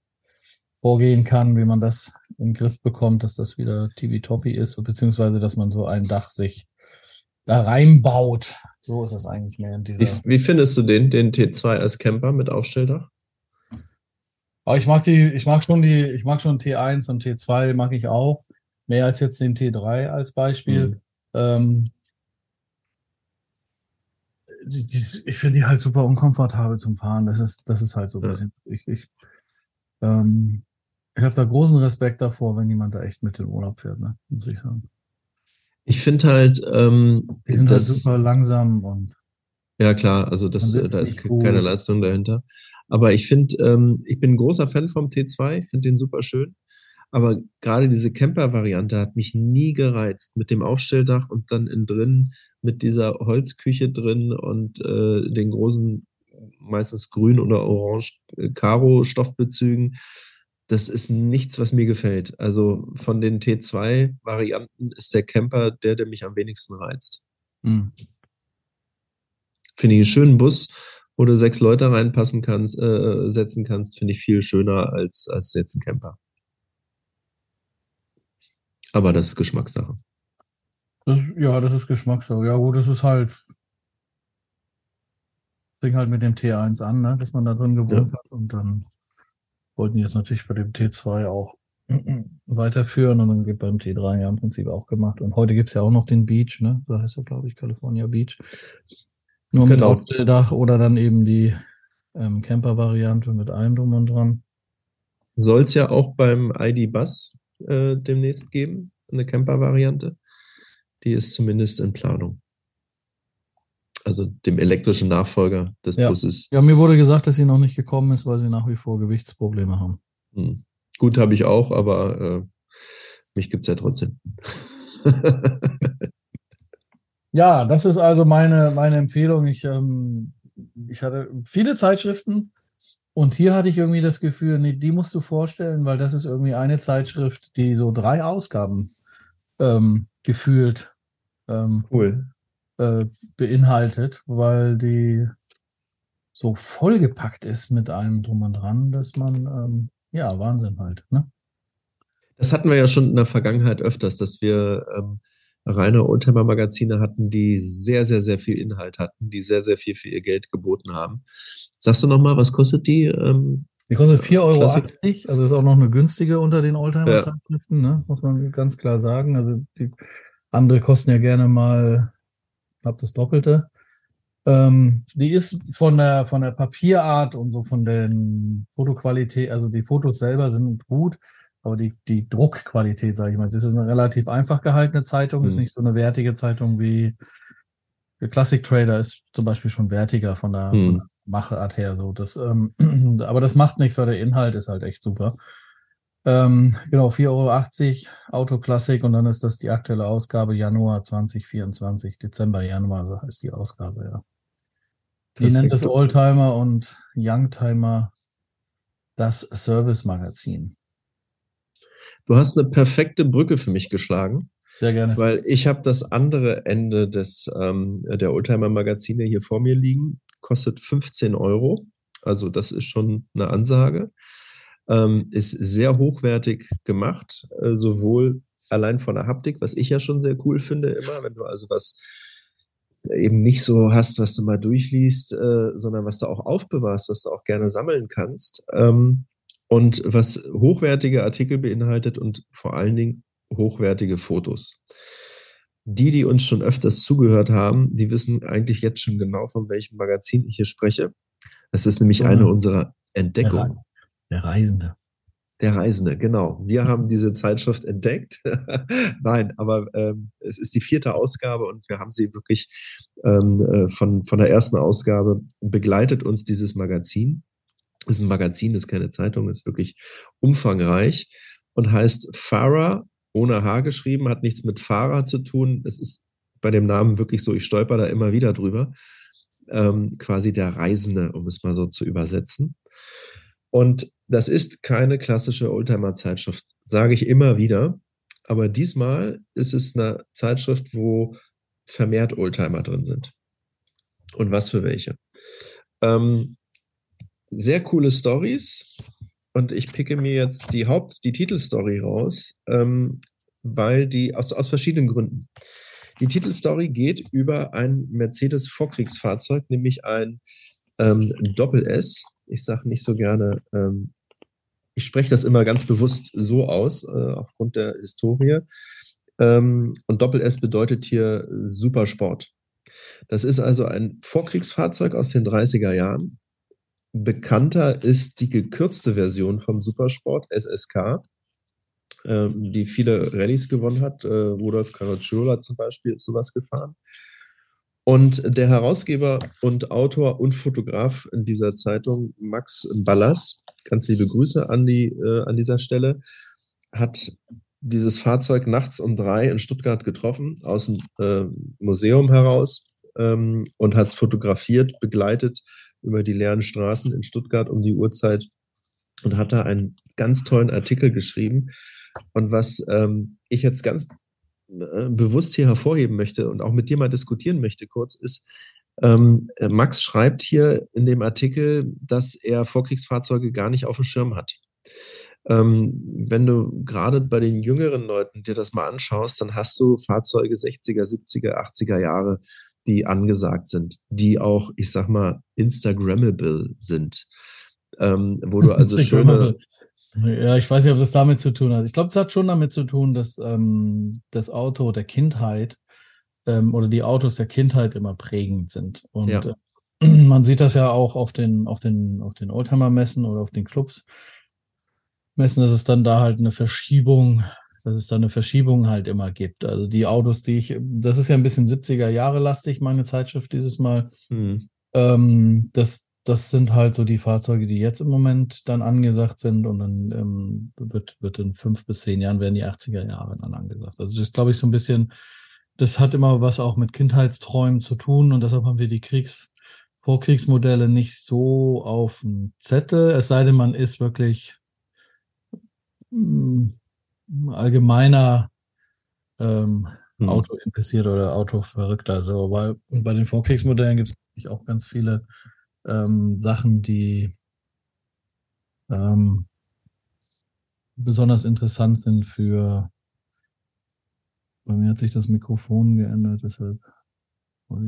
vorgehen kann, wie man das in den Griff bekommt, dass das wieder tippitoppi ist, beziehungsweise dass man so ein Dach sich da reinbaut. So ist es eigentlich mehr in Wie, dieser. wie findest du den, den T2 als Camper mit Aufstelldach? Aber ich mag die, ich mag schon die, ich mag schon T1 und T2 mag ich auch. Mehr als jetzt den T3 als Beispiel. Mhm. Ähm, die, die, ich finde die halt super unkomfortabel zum Fahren. Das ist, das ist halt so ein Ja. bisschen. Ich, ich, ähm, ich habe da großen Respekt davor, wenn jemand da echt mit in Urlaub fährt, ne? muss ich sagen. Ich finde halt, ähm, Die sind halt das, super langsam und ja klar, also das, da ist gut. keine Leistung dahinter. Aber ich finde, ähm, ich bin ein großer Fan vom T2, ich finde den super schön. Aber gerade diese Camper-Variante hat mich nie gereizt mit dem Aufstelldach und dann innen drin mit dieser Holzküche drin und äh, den großen, meistens grün oder orange äh, Karo-Stoffbezügen. Das ist nichts, was mir gefällt. Also von den T2-Varianten ist der Camper der, der mich am wenigsten reizt. hm. Finde ich einen schönen Bus, wo du sechs Leute reinpassen kannst, äh, setzen kannst, finde ich viel schöner als, als jetzt ein Camper. Aber das ist Geschmackssache. Das, ja, das ist Geschmackssache. Ja, gut, das ist halt. Fing halt mit dem T1 an, ne, dass man da drin gewohnt hat. Und dann wollten die jetzt natürlich bei dem T2 auch weiterführen. Und dann geht beim T3 ja im Prinzip auch gemacht. Und heute gibt's ja auch noch den Beach, ne? So heißt er, glaube ich, California Beach. Nur mit Genau. Aufstelldach oder dann eben die ähm, Camper-Variante mit allem drum und dran. Soll es ja auch beim ID Bus äh, demnächst geben, eine Camper-Variante. Die ist zumindest in Planung. Also dem elektrischen Nachfolger des Ja. Busses. Ja, mir wurde gesagt, dass sie noch nicht gekommen ist, weil sie nach wie vor Gewichtsprobleme haben. Hm. Gut habe ich auch, aber äh, mich gibt es ja trotzdem. Ja, das ist also meine, meine Empfehlung. Ich, ähm, ich hatte viele Zeitschriften und hier hatte ich irgendwie das Gefühl, nee, die musst du vorstellen, weil das ist irgendwie eine Zeitschrift, die so drei Ausgaben ähm, gefühlt ähm, cool. Äh, beinhaltet, weil die so vollgepackt ist mit allem drum und dran, dass man, ähm, ja, Wahnsinn halt, ne? Das hatten wir ja schon in der Vergangenheit öfters, dass wir ähm, reine Oldtimer-Magazine hatten, die sehr, sehr, sehr viel Inhalt hatten, die sehr, sehr viel für ihr Geld geboten haben. Sagst du nochmal, was kostet die? Ähm, die kostet 4,80 Euro, also ist auch noch eine günstige unter den Oldtimer-Zeitschriften, ja. ne? muss man ganz klar sagen. Also die andere kosten ja gerne mal knapp das Doppelte. Ähm, die ist von der, von der Papierart und so von den Fotoqualität, also die Fotos selber sind gut, aber die, die Druckqualität, sage ich mal, das ist eine relativ einfach gehaltene Zeitung, mhm. ist nicht so eine wertige Zeitung wie der Classic Trader ist zum Beispiel schon wertiger von der, mhm. von der Machart her. So. Das, ähm, aber das macht nichts, weil der Inhalt ist halt echt super. Ähm, genau, 4,80 Euro Autoklassik und dann ist das die aktuelle Ausgabe Januar 2024, Dezember, Januar, so heißt die Ausgabe, ja. Die nennt es Oldtimer und Youngtimer das Service-Magazin. Du hast eine perfekte Brücke für mich geschlagen. Sehr gerne. Weil ich habe das andere Ende des, ähm, der Oldtimer-Magazine hier vor mir liegen. Kostet 15 Euro. Also das ist schon eine Ansage. Ähm, ist sehr hochwertig gemacht, äh, sowohl allein von der Haptik, was ich ja schon sehr cool finde immer, wenn du also was eben nicht so hast, was du mal durchliest, äh, sondern was du auch aufbewahrst, was du auch gerne sammeln kannst. Ähm, und was hochwertige Artikel beinhaltet und vor allen Dingen hochwertige Fotos. Die, die uns schon öfters zugehört haben, die wissen eigentlich jetzt schon genau, von welchem Magazin ich hier spreche. Es ist nämlich eine unserer Entdeckungen. Der Reisende. Der Reisende, genau. Wir haben diese Zeitschrift entdeckt. Nein, aber ähm, es ist die vierte Ausgabe und wir haben sie wirklich ähm, äh, von, von der ersten Ausgabe begleitet uns dieses Magazin. Es ist ein Magazin, ist keine Zeitung, ist wirklich umfangreich und heißt Farah ohne H geschrieben, hat nichts mit Fahrer zu tun. Es ist bei dem Namen wirklich so, ich stolper da immer wieder drüber. Ähm, quasi der Reisende, um es mal so zu übersetzen. Und das ist keine klassische Oldtimer-Zeitschrift, sage ich immer wieder. Aber diesmal ist es eine Zeitschrift, wo vermehrt Oldtimer drin sind. Und was für welche. Ähm, sehr coole Stories. Und ich picke mir jetzt die Haupt-, die Titelstory raus, ähm, weil die aus, aus verschiedenen Gründen. Die Titelstory geht über ein Mercedes-Vorkriegsfahrzeug, nämlich ein ähm, Doppel-S. Ich sage nicht so gerne, ähm, ich spreche das immer ganz bewusst so aus, äh, aufgrund der Historie. Ähm, und Doppel-S bedeutet hier Supersport. Das ist also ein Vorkriegsfahrzeug aus den 30er Jahren, Bekannter ist die gekürzte Version vom Supersport SSK, ähm, die viele Rallyes gewonnen hat. Äh, Rudolf Caracciola zum Beispiel ist sowas gefahren. Und der Herausgeber und Autor und Fotograf in dieser Zeitung, Max Ballas, ganz liebe Grüße an, die, äh, an dieser Stelle, hat dieses Fahrzeug nachts um drei in Stuttgart getroffen, aus dem äh, Museum heraus ähm, und hat es fotografiert, begleitet über die leeren Straßen in Stuttgart um die Uhrzeit und hat da einen ganz tollen Artikel geschrieben. Und was ähm, ich jetzt ganz bewusst hier hervorheben möchte und auch mit dir mal diskutieren möchte kurz, ist, ähm, Max schreibt hier in dem Artikel, dass er Vorkriegsfahrzeuge gar nicht auf dem Schirm hat. Ähm, wenn du gerade bei den jüngeren Leuten dir das mal anschaust, dann hast du Fahrzeuge 60er, 70er, 80er Jahre die angesagt sind, die auch, ich sag mal, Instagrammable sind. Ähm, wo du also schöne. Ja, ich weiß nicht, ob das damit zu tun hat. Ich glaube, es hat schon damit zu tun, dass ähm, das Auto der Kindheit ähm, oder die Autos der Kindheit immer prägend sind. Und ja. äh, man sieht das ja auch auf den, auf den, auf den Oldtimer-Messen oder auf den Clubs. Messen, dass es dann da halt eine Verschiebung dass es da eine Verschiebung halt immer gibt. Also die Autos, die ich, das ist ja ein bisschen 70er Jahre lastig, meine Zeitschrift dieses Mal. Mhm. Ähm, das, das sind halt so die Fahrzeuge, die jetzt im Moment dann angesagt sind und dann ähm, wird, wird in fünf bis zehn Jahren werden die 80er Jahre dann angesagt. Also das ist, glaube ich, so ein bisschen, das hat immer was auch mit Kindheitsträumen zu tun und deshalb haben wir die Kriegs, Vorkriegsmodelle nicht so auf dem Zettel, es sei denn, man ist wirklich hm, allgemeiner ähm, hm. Auto interessiert oder Auto verrückt. Also, weil bei den Vorkriegsmodellen gibt es auch ganz viele ähm, Sachen, die ähm, besonders interessant sind für. Bei mir hat sich das Mikrofon geändert, deshalb.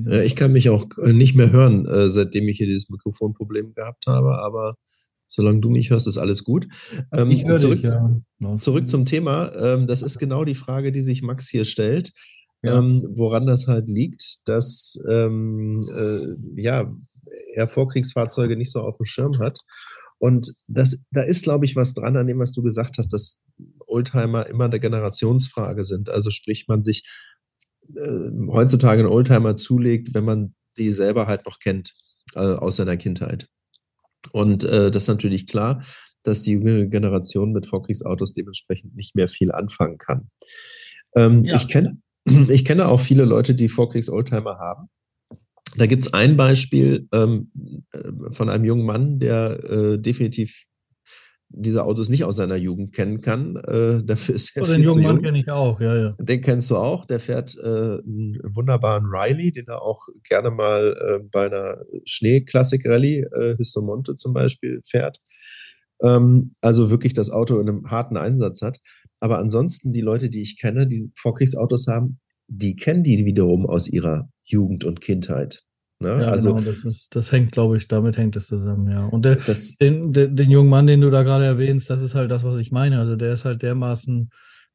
Ja, ich kann mich auch äh, nicht mehr hören, äh, seitdem ich hier dieses Mikrofonproblem gehabt habe, aber solange du mich hörst, ist alles gut. Ähm, ich höre zurück, dich, ja. zurück zum Thema. Ähm, das ist genau die Frage, die sich Max hier stellt. Ja. Ähm, woran das halt liegt, dass ähm, äh, ja, er Vorkriegsfahrzeuge nicht so auf dem Schirm hat. Und das, da ist, glaube ich, was dran an dem, was du gesagt hast, dass Oldtimer immer eine Generationsfrage sind. Also sprich, man sich äh, heutzutage einen Oldtimer zulegt, wenn man die selber halt noch kennt äh, aus seiner Kindheit. Und äh, das ist natürlich klar, dass die jüngere Generation mit Vorkriegsautos dementsprechend nicht mehr viel anfangen kann. Ähm, ja. ich, kenn, ich kenne auch viele Leute, die Vorkriegs-Oldtimer haben. Da gibt es ein Beispiel ähm, äh, von einem jungen Mann, der äh, definitiv diese Autos nicht aus seiner Jugend kennen kann. Äh, dafür ist er oh, den jungen Mann kenne ich auch, ja, ja. Den kennst du auch. Der fährt äh, einen wunderbaren Riley, den er auch gerne mal äh, bei einer Schneeklassik-Rallye, äh, Histomonte zum Beispiel, fährt. Ähm, also wirklich das Auto in einem harten Einsatz hat. Aber ansonsten die Leute, die ich kenne, die Vorkriegsautos haben, die kennen die wiederum aus ihrer Jugend und Kindheit. Ne? Ja, also, genau, das, ist, das hängt, glaube ich, damit hängt es zusammen, ja. Und der, das, den, den, den, jungen Mann, den du da gerade erwähnst, das ist halt das, was ich meine. Also der ist halt dermaßen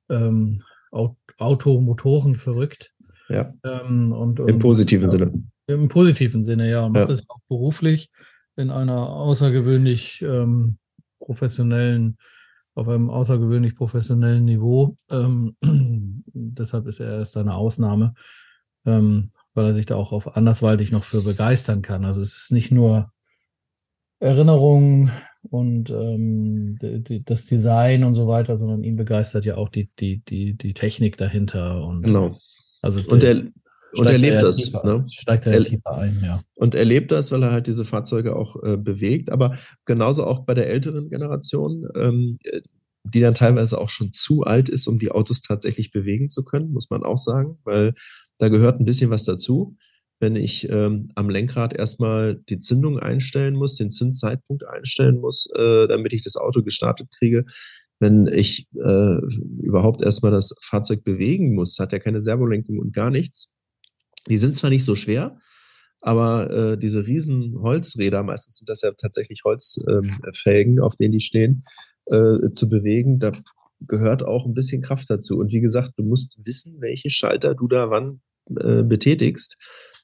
ähm, Automotoren verrückt. Ja. Ähm, und, und, Im positiven ja, Sinne. Im positiven Sinne, ja. Und macht ja. das auch beruflich in einer außergewöhnlich ähm, professionellen, auf einem außergewöhnlich professionellen Niveau. Ähm, deshalb ist er erst eine Ausnahme. Ähm, weil er sich da auch auf andersweitig noch für begeistern kann. Also es ist nicht nur Erinnerung und ähm, das Design und so weiter, sondern ihn begeistert ja auch die, die, die, die Technik dahinter. Und, genau. Also und er, und er lebt das. Tiefer, ne? Steigt er, er tiefer ein, ja. Und er lebt das, weil er halt diese Fahrzeuge auch äh, bewegt. Aber genauso auch bei der älteren Generation, ähm, die dann teilweise auch schon zu alt ist, um die Autos tatsächlich bewegen zu können, muss man auch sagen, weil da gehört ein bisschen was dazu. Wenn ich ähm, am Lenkrad erstmal die Zündung einstellen muss, den Zündzeitpunkt einstellen muss, äh, damit ich das Auto gestartet kriege, wenn ich äh, überhaupt erstmal das Fahrzeug bewegen muss, hat er keine Servolenkung und gar nichts. Die sind zwar nicht so schwer, aber äh, diese riesen Holzräder, meistens sind das ja tatsächlich Holzfelgen, ähm, auf denen die stehen, äh, zu bewegen, da gehört auch ein bisschen Kraft dazu. Und wie gesagt, du musst wissen, welche Schalter du da wann äh, betätigst.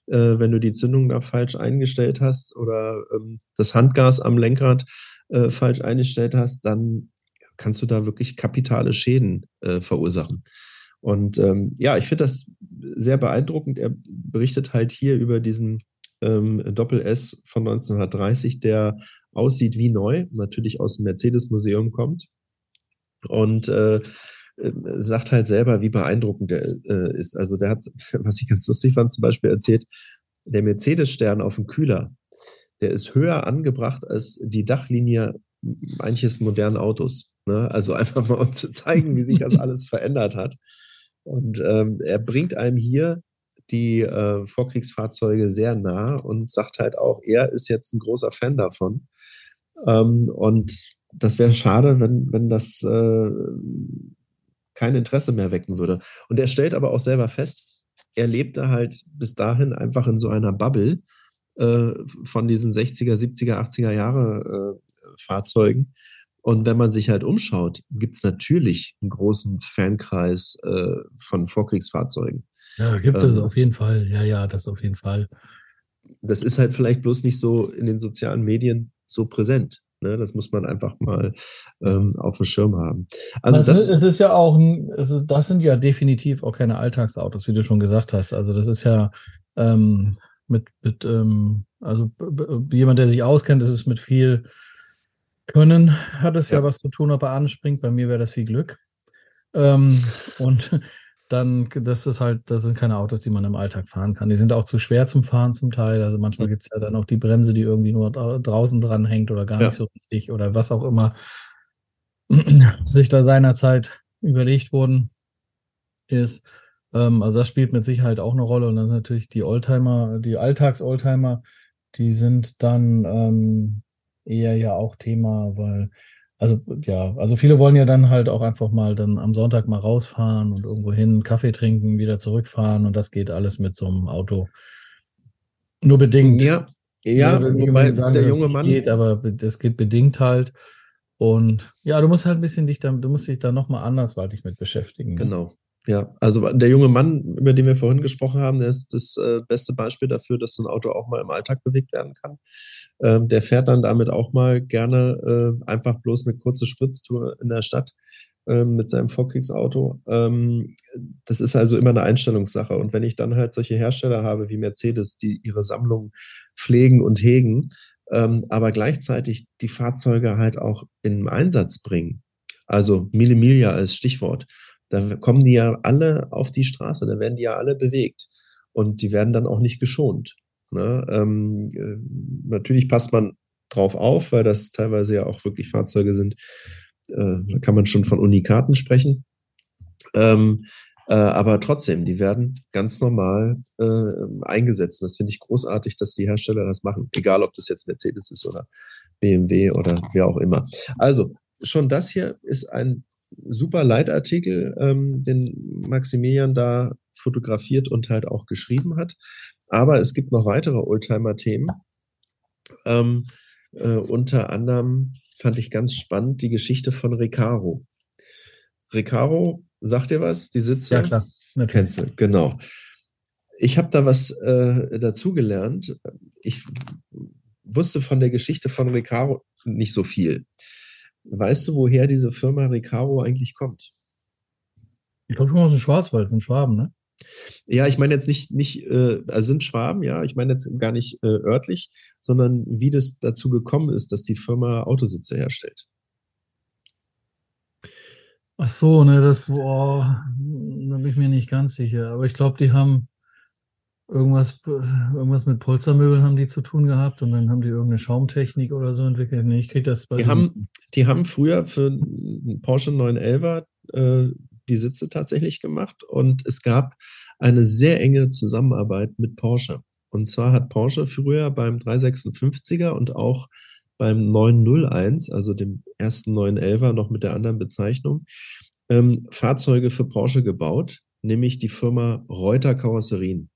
Äh, wenn du die Zündung da falsch eingestellt hast oder ähm, das Handgas am Lenkrad äh, falsch eingestellt hast, dann kannst du da wirklich kapitale Schäden äh, verursachen. Und ähm, ja, ich finde das sehr beeindruckend. Er berichtet halt hier über diesen ähm, Doppel S von 1930, der aussieht wie neu, natürlich aus dem Mercedes-Museum kommt. Und äh, sagt halt selber, wie beeindruckend der äh, ist. Also der hat, was ich ganz lustig fand, zum Beispiel erzählt, der Mercedes-Stern auf dem Kühler, der ist höher angebracht als die Dachlinie manches modernen Autos. Ne? Also einfach mal um zu zeigen, wie sich das alles verändert hat. Und ähm, er bringt einem hier die äh, Vorkriegsfahrzeuge sehr nah und sagt halt auch, er ist jetzt ein großer Fan davon. Ähm, und das wäre schade, wenn, wenn das äh, kein Interesse mehr wecken würde. Und er stellt aber auch selber fest, er lebte halt bis dahin einfach in so einer Bubble äh, von diesen 60er, 70er, 80er Jahre äh, Fahrzeugen. Und wenn man sich halt umschaut, gibt es natürlich einen großen Fankreis äh, von Vorkriegsfahrzeugen. Ja, gibt ähm, es auf jeden Fall. Ja, ja, das auf jeden Fall. Das ist halt vielleicht bloß nicht so in den sozialen Medien so präsent. Ne? Das muss man einfach mal ähm, auf dem Schirm haben. Also das, es ist ja auch, es ist, das sind ja definitiv auch keine Alltagsautos, wie du schon gesagt hast. Also das ist ja ähm, mit, mit ähm, also jemand, der sich auskennt, das ist mit viel Können, hat es ja, ja was zu tun, ob er anspringt. Bei mir wäre das viel Glück. Ähm, und dann, das ist halt, das sind keine Autos, die man im Alltag fahren kann. Die sind auch zu schwer zum Fahren zum Teil. Also manchmal mhm. gibt es ja dann auch die Bremse, die irgendwie nur draußen dran hängt oder gar ja. nicht so richtig oder was auch immer sich da seinerzeit überlegt worden ist. Ähm, also das spielt mit Sicherheit auch eine Rolle. Und dann sind natürlich die Oldtimer, die Alltags-Oldtimer, die sind dann ähm, eher ja auch Thema, weil also ja, also viele wollen ja dann halt auch einfach mal dann am Sonntag mal rausfahren und irgendwo hin Kaffee trinken, wieder zurückfahren und das geht alles mit so einem Auto nur bedingt. Ja, ja, wobei sagen, der junge Mann geht, aber das geht bedingt halt. Und ja, du musst halt ein bisschen dich da, du musst dich da nochmal andersweitig mit beschäftigen. Ne? Genau. Ja, also der junge Mann, über den wir vorhin gesprochen haben, der ist das äh, beste Beispiel dafür, dass so ein Auto auch mal im Alltag bewegt werden kann. Ähm, der fährt dann damit auch mal gerne äh, einfach bloß eine kurze Spritztour in der Stadt äh, mit seinem Vorkriegsauto. Ähm, das ist also immer eine Einstellungssache. Und wenn ich dann halt solche Hersteller habe wie Mercedes, die ihre Sammlung pflegen und hegen, ähm, aber gleichzeitig die Fahrzeuge halt auch in Einsatz bringen, also Mille Miglia als Stichwort, da kommen die ja alle auf die Straße, da werden die ja alle bewegt und die werden dann auch nicht geschont. Ne? Ähm, äh, natürlich passt man drauf auf, weil das teilweise ja auch wirklich Fahrzeuge sind. Äh, da kann man schon von Unikaten sprechen. Ähm, äh, aber trotzdem, die werden ganz normal äh, eingesetzt. Das finde ich großartig, dass die Hersteller das machen, egal ob das jetzt Mercedes ist oder BMW oder wer auch immer. Also, schon das hier ist ein super Leitartikel, ähm, den Maximilian da fotografiert und halt auch geschrieben hat. Aber es gibt noch weitere Oldtimer-Themen. Ähm, äh, unter anderem fand ich ganz spannend die Geschichte von Recaro. Recaro, sagt dir was? Die Sitze? Ja, klar. Natürlich. Kennst du, genau. Ich habe da was äh, dazugelernt. Ich wusste von der Geschichte von Recaro nicht so viel. Weißt du, woher diese Firma Recaro eigentlich kommt? Ich glaube, schon aus dem Schwarzwald, sind Schwaben, ne? Ja, ich meine jetzt nicht, nicht äh, also sind Schwaben, ja, ich meine jetzt gar nicht äh, örtlich, sondern wie das dazu gekommen ist, dass die Firma Autositze herstellt. Ach so, ne, das, boah, da bin ich mir nicht ganz sicher. Aber ich glaube, die haben irgendwas, irgendwas mit Polstermöbeln haben die zu tun gehabt und dann haben die irgendeine Schaumtechnik oder so entwickelt. Nee, ich krieg das. Die haben, die haben früher für Porsche 911 äh, die Sitze tatsächlich gemacht und es gab eine sehr enge Zusammenarbeit mit Porsche. Und zwar hat Porsche früher beim 356er und auch beim 901, also dem ersten 911er noch mit der anderen Bezeichnung, ähm, Fahrzeuge für Porsche gebaut, nämlich die Firma Reuter Karosserien.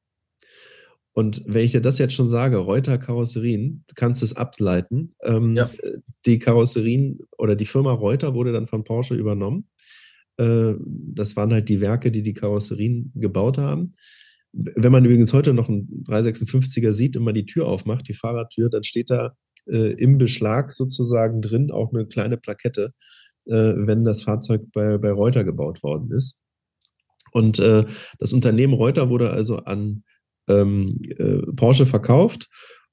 Und wenn ich dir das jetzt schon sage, Reuter Karosserien, du kannst es ableiten. Ähm, ja. Die Karosserien oder die Firma Reuter wurde dann von Porsche übernommen. Äh, das waren halt die Werke, die die Karosserien gebaut haben. Wenn man übrigens heute noch einen 356er sieht und man die Tür aufmacht, die Fahrradtür, dann steht da äh, im Beschlag sozusagen drin auch eine kleine Plakette, äh, wenn das Fahrzeug bei, bei Reuter gebaut worden ist. Und äh, das Unternehmen Reuter wurde also an ähm, äh, Porsche verkauft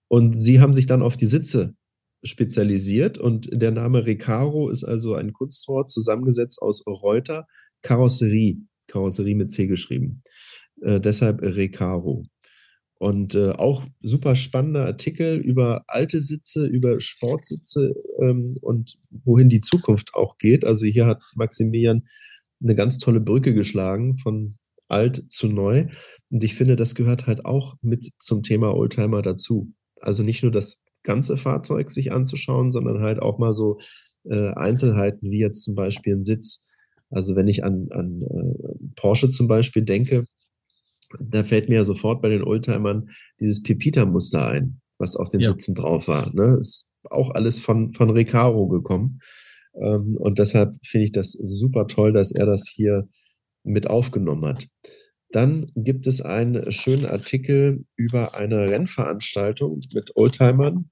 und sie haben sich dann auf die Sitze spezialisiert und der Name Recaro ist also ein Kunstwort zusammengesetzt aus Reuter Karosserie, Karosserie mit C geschrieben. Äh, deshalb Recaro. Und äh, auch super spannender Artikel über alte Sitze, über Sportsitze ähm, und wohin die Zukunft auch geht. Also hier hat Maximilian eine ganz tolle Brücke geschlagen von alt zu neu. Und ich finde, das gehört halt auch mit zum Thema Oldtimer dazu. Also nicht nur das ganze Fahrzeug sich anzuschauen, sondern halt auch mal so äh, Einzelheiten wie jetzt zum Beispiel ein Sitz. Also wenn ich an, an äh, Porsche zum Beispiel denke, da fällt mir ja sofort bei den Oldtimern dieses Pepita-Muster ein, was auf den ja. Sitzen drauf war. Ne? Ist auch alles von, von Recaro gekommen. Ähm, und deshalb finde ich das super toll, dass er das hier mit aufgenommen hat. Dann gibt es einen schönen Artikel über eine Rennveranstaltung mit Oldtimern.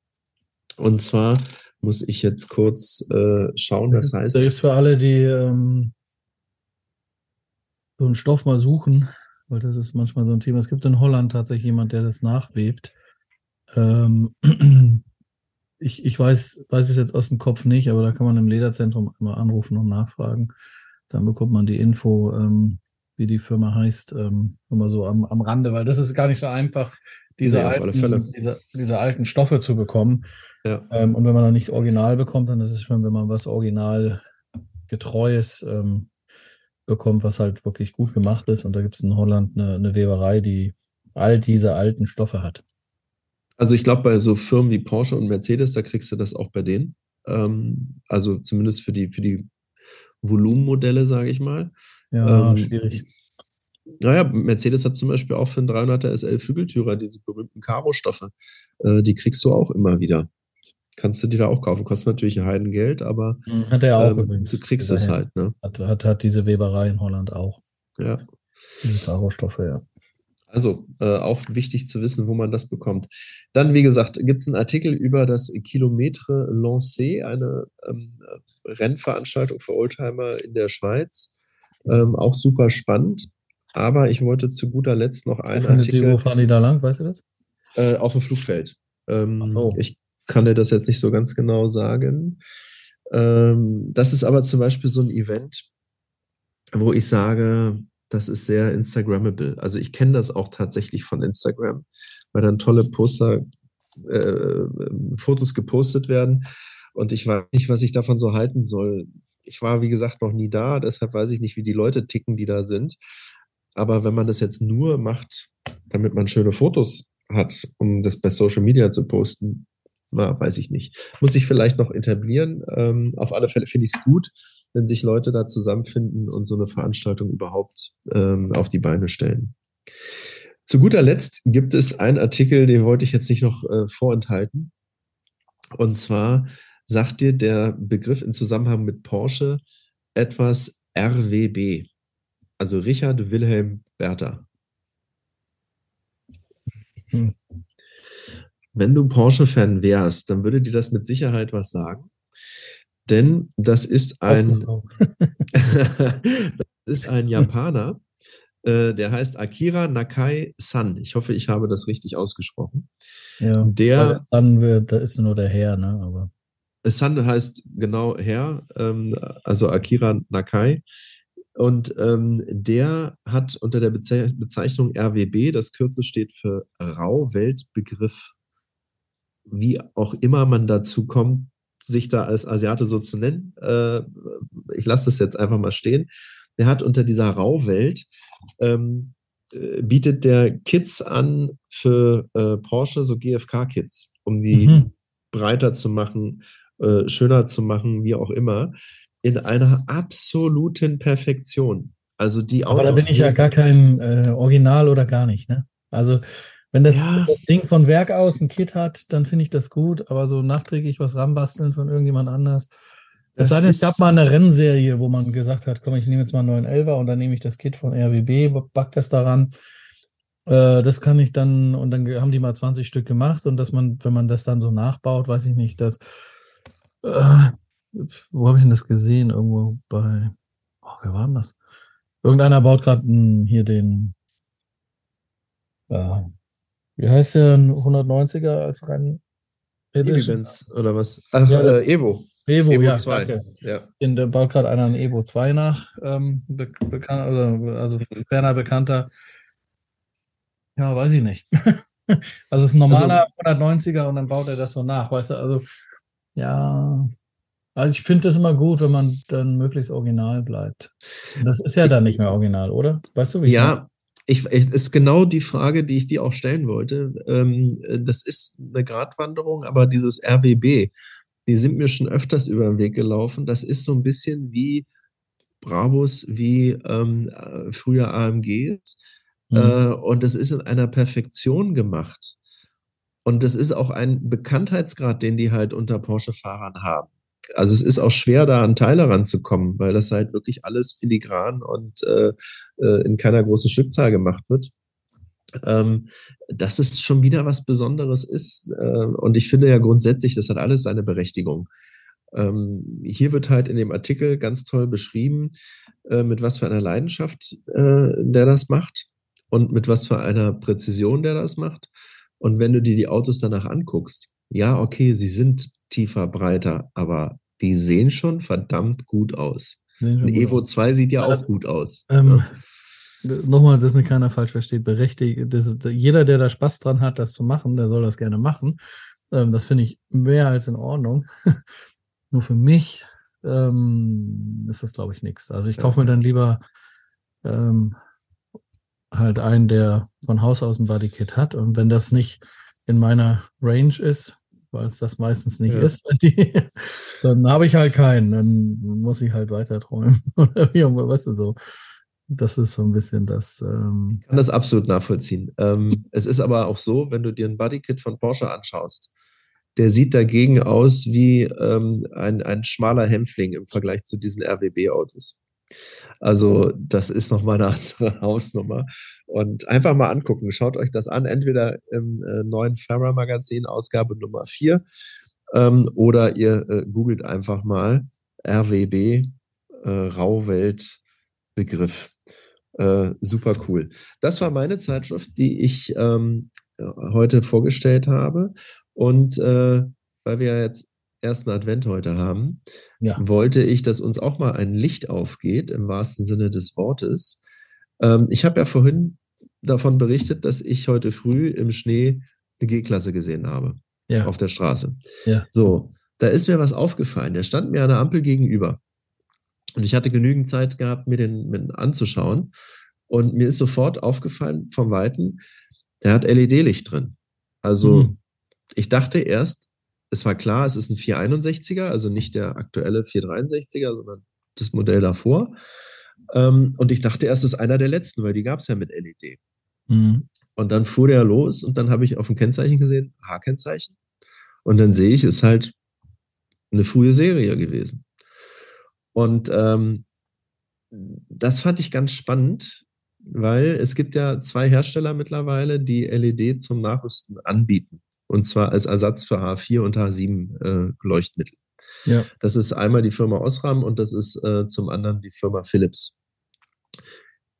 Und zwar muss ich jetzt kurz äh, schauen, das heißt. Für alle, die ähm, so einen Stoff mal suchen, weil das ist manchmal so ein Thema. Es gibt in Holland tatsächlich jemand, der das nachwebt. Ähm, ich, ich weiß, weiß es jetzt aus dem Kopf nicht, aber da kann man im Lederzentrum immer anrufen und nachfragen. Dann bekommt man die Info, ähm, wie die Firma heißt, ähm, immer so am, am Rande, weil das ist gar nicht so einfach, diese, nee, alten, diese, diese alten Stoffe zu bekommen. Ja. Ähm, und wenn man dann nicht original bekommt, dann ist es schon, wenn man was original getreues ähm, bekommt, was halt wirklich gut gemacht ist. Und da gibt es in Holland eine, eine Weberei, die all diese alten Stoffe hat. Also ich glaube, bei so Firmen wie Porsche und Mercedes, da kriegst du das auch bei denen. Ähm, also zumindest für die, für die Volumenmodelle, sage ich mal. Ja, ähm, schwierig. Naja, Mercedes hat zum Beispiel auch für einen 300er SL Flügeltürer diese berühmten Karo-Stoffe. Äh, die kriegst du auch immer wieder. Kannst du dir da auch kaufen. Kostet natürlich ein Heidengeld, aber hm, hat er auch ähm, übrigens. du kriegst es halt. Ne? Hat, hat, hat diese Weberei in Holland auch. Ja. Diese Karo-Stoffe, ja. Also äh, auch wichtig zu wissen, wo man das bekommt. Dann, wie gesagt, gibt es einen Artikel über das Kilometre Lancé, eine ähm, Rennveranstaltung für Oldtimer in der Schweiz. Ähm, auch super spannend. Aber ich wollte zu guter Letzt noch einen Artikel. Sie, wo fahren die da lang, weißt du das? Äh, auf dem Flugfeld. Ähm, so. Ich kann dir das jetzt nicht so ganz genau sagen. Ähm, das ist aber zum Beispiel so ein Event, wo ich sage, das ist sehr Instagrammable. Also ich kenne das auch tatsächlich von Instagram, weil dann tolle Poster, äh, Fotos gepostet werden. Und ich weiß nicht, was ich davon so halten soll. Ich war, wie gesagt, noch nie da, deshalb weiß ich nicht, wie die Leute ticken, die da sind. Aber wenn man das jetzt nur macht, damit man schöne Fotos hat, um das bei Social Media zu posten, na, weiß ich nicht. Muss ich vielleicht noch etablieren. Ähm, auf alle Fälle finde ich es gut, wenn sich Leute da zusammenfinden und so eine Veranstaltung überhaupt ähm, auf die Beine stellen. Zu guter Letzt gibt es einen Artikel, den wollte ich jetzt nicht noch äh, vorenthalten. Und zwar sagt dir der Begriff in Zusammenhang mit Porsche etwas RWB, also Richard Wilhelm Bertha. Hm. Wenn du Porsche-Fan wärst, dann würde dir das mit Sicherheit was sagen. Denn das ist ein, das ist ein Japaner, äh, der heißt Akira Nakai San. Ich hoffe, ich habe das richtig ausgesprochen. Ja, der San wird, da ist nur der Herr, ne? Aber. San heißt genau Herr, ähm, also Akira Nakai. Und ähm, der hat unter der Bezeichnung RWB, das Kürzel steht für Rauweltbegriff, wie auch immer man dazu kommt, sich da als Asiate so zu nennen. Äh, ich lasse das jetzt einfach mal stehen. Der hat unter dieser Rauwelt ähm, äh, bietet der Kits an für äh, Porsche, so GFK-Kits, um die mhm. breiter zu machen, äh, schöner zu machen, wie auch immer, in einer absoluten Perfektion. Also die Autos. Aber da bin ich ja gar kein äh, Original oder gar nicht, ne? Also wenn das, ja. das Ding von Werk aus ein Kit hat, dann finde ich das gut, aber so nachträglich was ranbasteln von irgendjemand anders. Es sei denn, es gab mal eine Rennserie, wo man gesagt hat, komm, ich nehme jetzt mal einen 911er und dann nehme ich das Kit von RWB, back das daran. Äh, das kann ich dann, und dann haben die mal 20 Stück gemacht und dass man, wenn man das dann so nachbaut, weiß ich nicht, dass, äh, wo habe ich denn das gesehen? Irgendwo bei, oh, wer war denn das? Irgendeiner baut gerade hier den, äh, wie heißt der 190er als Rennen? Events oder was? Ach, ja, äh, Evo. Evo, Evo ja, 2. Ja. In, der baut gerade einer ein Evo 2 nach, ähm, be bekannt, also, also ferner bekannter. Ja, weiß ich nicht. also es ist ein normaler also, 190er und dann baut er das so nach, weißt du, also ja. Also ich finde das immer gut, wenn man dann möglichst original bleibt. Das ist ja dann nicht mehr original, oder? Weißt du, wie Ja, ich, ich, ist genau die Frage, die ich dir auch stellen wollte. Ähm, das ist eine Gratwanderung, aber dieses RWB, die sind mir schon öfters über den Weg gelaufen. Das ist so ein bisschen wie Brabus, wie ähm, äh, früher AMGs. Mhm. Äh, und das ist in einer Perfektion gemacht. Und das ist auch ein Bekanntheitsgrad, den die halt unter Porsche-Fahrern haben also es ist auch schwer, da an Teile ranzukommen, weil das halt wirklich alles filigran und äh, äh, in keiner großen Stückzahl gemacht wird. Ähm, dass es schon wieder was Besonderes ist. Äh, und ich finde ja grundsätzlich, das hat alles seine Berechtigung. Ähm, hier wird halt in dem Artikel ganz toll beschrieben, äh, mit was für einer Leidenschaft äh, der das macht und mit was für einer Präzision der das macht. Und wenn du dir die Autos danach anguckst, ja, okay, sie sind tiefer, breiter, aber die sehen schon verdammt gut aus. Ein Evo 2 sieht ja auch gut aus. Ähm, ja. Nochmal, dass mir keiner falsch versteht, berechtigt. Ist, jeder, der da Spaß dran hat, das zu machen, der soll das gerne machen. Ähm, das finde ich mehr als in Ordnung. Nur für mich ähm, ist das, glaube ich, nichts. Also ich kaufe mir dann lieber ähm, halt einen, der von Haus aus ein Bodykit hat. Und wenn das nicht in meiner Range ist, weil es das meistens nicht ja. ist. Die, dann habe ich halt keinen, dann muss ich halt weiter träumen. Oder wie, weißt du, so. Das ist so ein bisschen das. Ähm ich kann das absolut nachvollziehen. Ähm, es ist aber auch so, wenn du dir ein Bodykit von Porsche anschaust, der sieht dagegen aus wie ähm, ein, ein schmaler Hämpfling im Vergleich zu diesen RWB-Autos. Also das ist nochmal eine andere Hausnummer. Und einfach mal angucken. Schaut euch das an, entweder im äh, neuen Farah Magazin, Ausgabe Nummer 4, ähm, oder ihr äh, googelt einfach mal RWB, äh, Rauwelt Begriff. Äh, super cool. Das war meine Zeitschrift, die ich ähm, heute vorgestellt habe. Und äh, weil wir jetzt ersten Advent heute haben, ja. wollte ich, dass uns auch mal ein Licht aufgeht, im wahrsten Sinne des Wortes. Ähm, ich habe ja vorhin davon berichtet, dass ich heute früh im Schnee eine G-Klasse gesehen habe. Ja. Auf der Straße. Ja. So, da ist mir was aufgefallen. Der stand mir an der Ampel gegenüber. Und ich hatte genügend Zeit gehabt, mir den, mir den anzuschauen. Und mir ist sofort aufgefallen vom Weiten, der hat LED-Licht drin. Also mhm. ich dachte erst, es war klar, es ist ein 461er, also nicht der aktuelle 463er, sondern das Modell davor. Ähm, und ich dachte erst, es ist einer der letzten, weil die gab es ja mit LED. Mhm. Und dann fuhr der los und dann habe ich auf dem Kennzeichen gesehen, H-Kennzeichen. Und dann sehe ich, es ist halt eine frühe Serie gewesen. Und ähm, das fand ich ganz spannend, weil es gibt ja zwei Hersteller mittlerweile, die LED zum Nachrüsten anbieten. Und zwar als Ersatz für H4 und H7 äh, Leuchtmittel. Ja. Das ist einmal die Firma Osram und das ist äh, zum anderen die Firma Philips.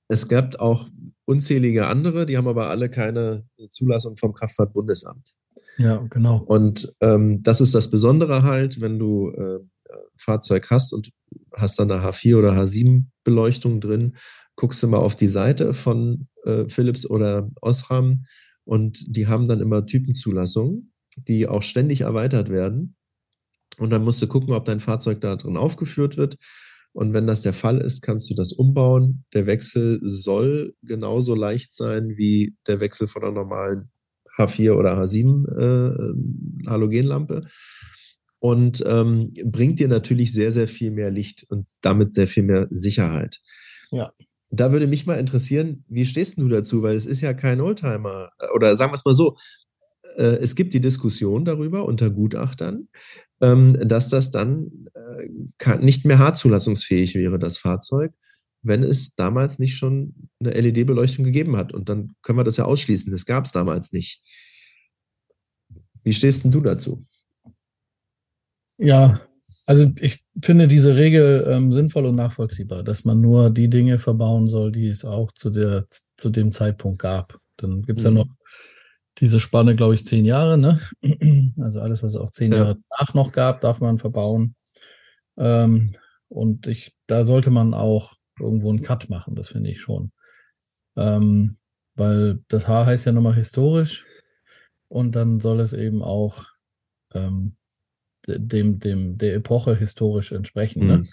Es gab auch unzählige andere, die haben aber alle keine Zulassung vom Kraftfahrtbundesamt. Ja, genau. Und ähm, das ist das Besondere halt, wenn du äh, Fahrzeug hast und hast dann eine H4 oder H7 Beleuchtung drin, guckst du mal auf die Seite von äh, Philips oder Osram und die haben dann immer Typenzulassungen, die auch ständig erweitert werden. Und dann musst du gucken, ob dein Fahrzeug da drin aufgeführt wird. Und wenn das der Fall ist, kannst du das umbauen. Der Wechsel soll genauso leicht sein wie der Wechsel von einer normalen H4 oder H7 äh, Halogenlampe und ähm, bringt dir natürlich sehr, sehr viel mehr Licht und damit sehr viel mehr Sicherheit. Ja. Da würde mich mal interessieren, wie stehst du dazu? Weil es ist ja kein Oldtimer. Äh, oder sagen wir es mal so, äh, es gibt die Diskussion darüber unter Gutachtern, ähm, dass das dann äh, nicht mehr H-zulassungsfähig wäre, das Fahrzeug, wenn es damals nicht schon eine LED-Beleuchtung gegeben hat. Und dann können wir das ja ausschließen. Das gab es damals nicht. Wie stehst du dazu? Ja, also ich finde diese Regel ähm, sinnvoll und nachvollziehbar, dass man nur die Dinge verbauen soll, die es auch zu, der, zu dem Zeitpunkt gab. Dann gibt's mhm. ja noch diese Spanne, glaube ich, zehn Jahre, ne? Also alles, was es auch zehn ja. Jahre nach noch gab, darf man verbauen. Ähm, und ich, da sollte man auch irgendwo einen Cut machen, das finde ich schon. Ähm, weil das Haar heißt ja nochmal historisch und dann soll es eben auch ähm, dem, dem, der Epoche historisch entsprechen. Ne? Mhm.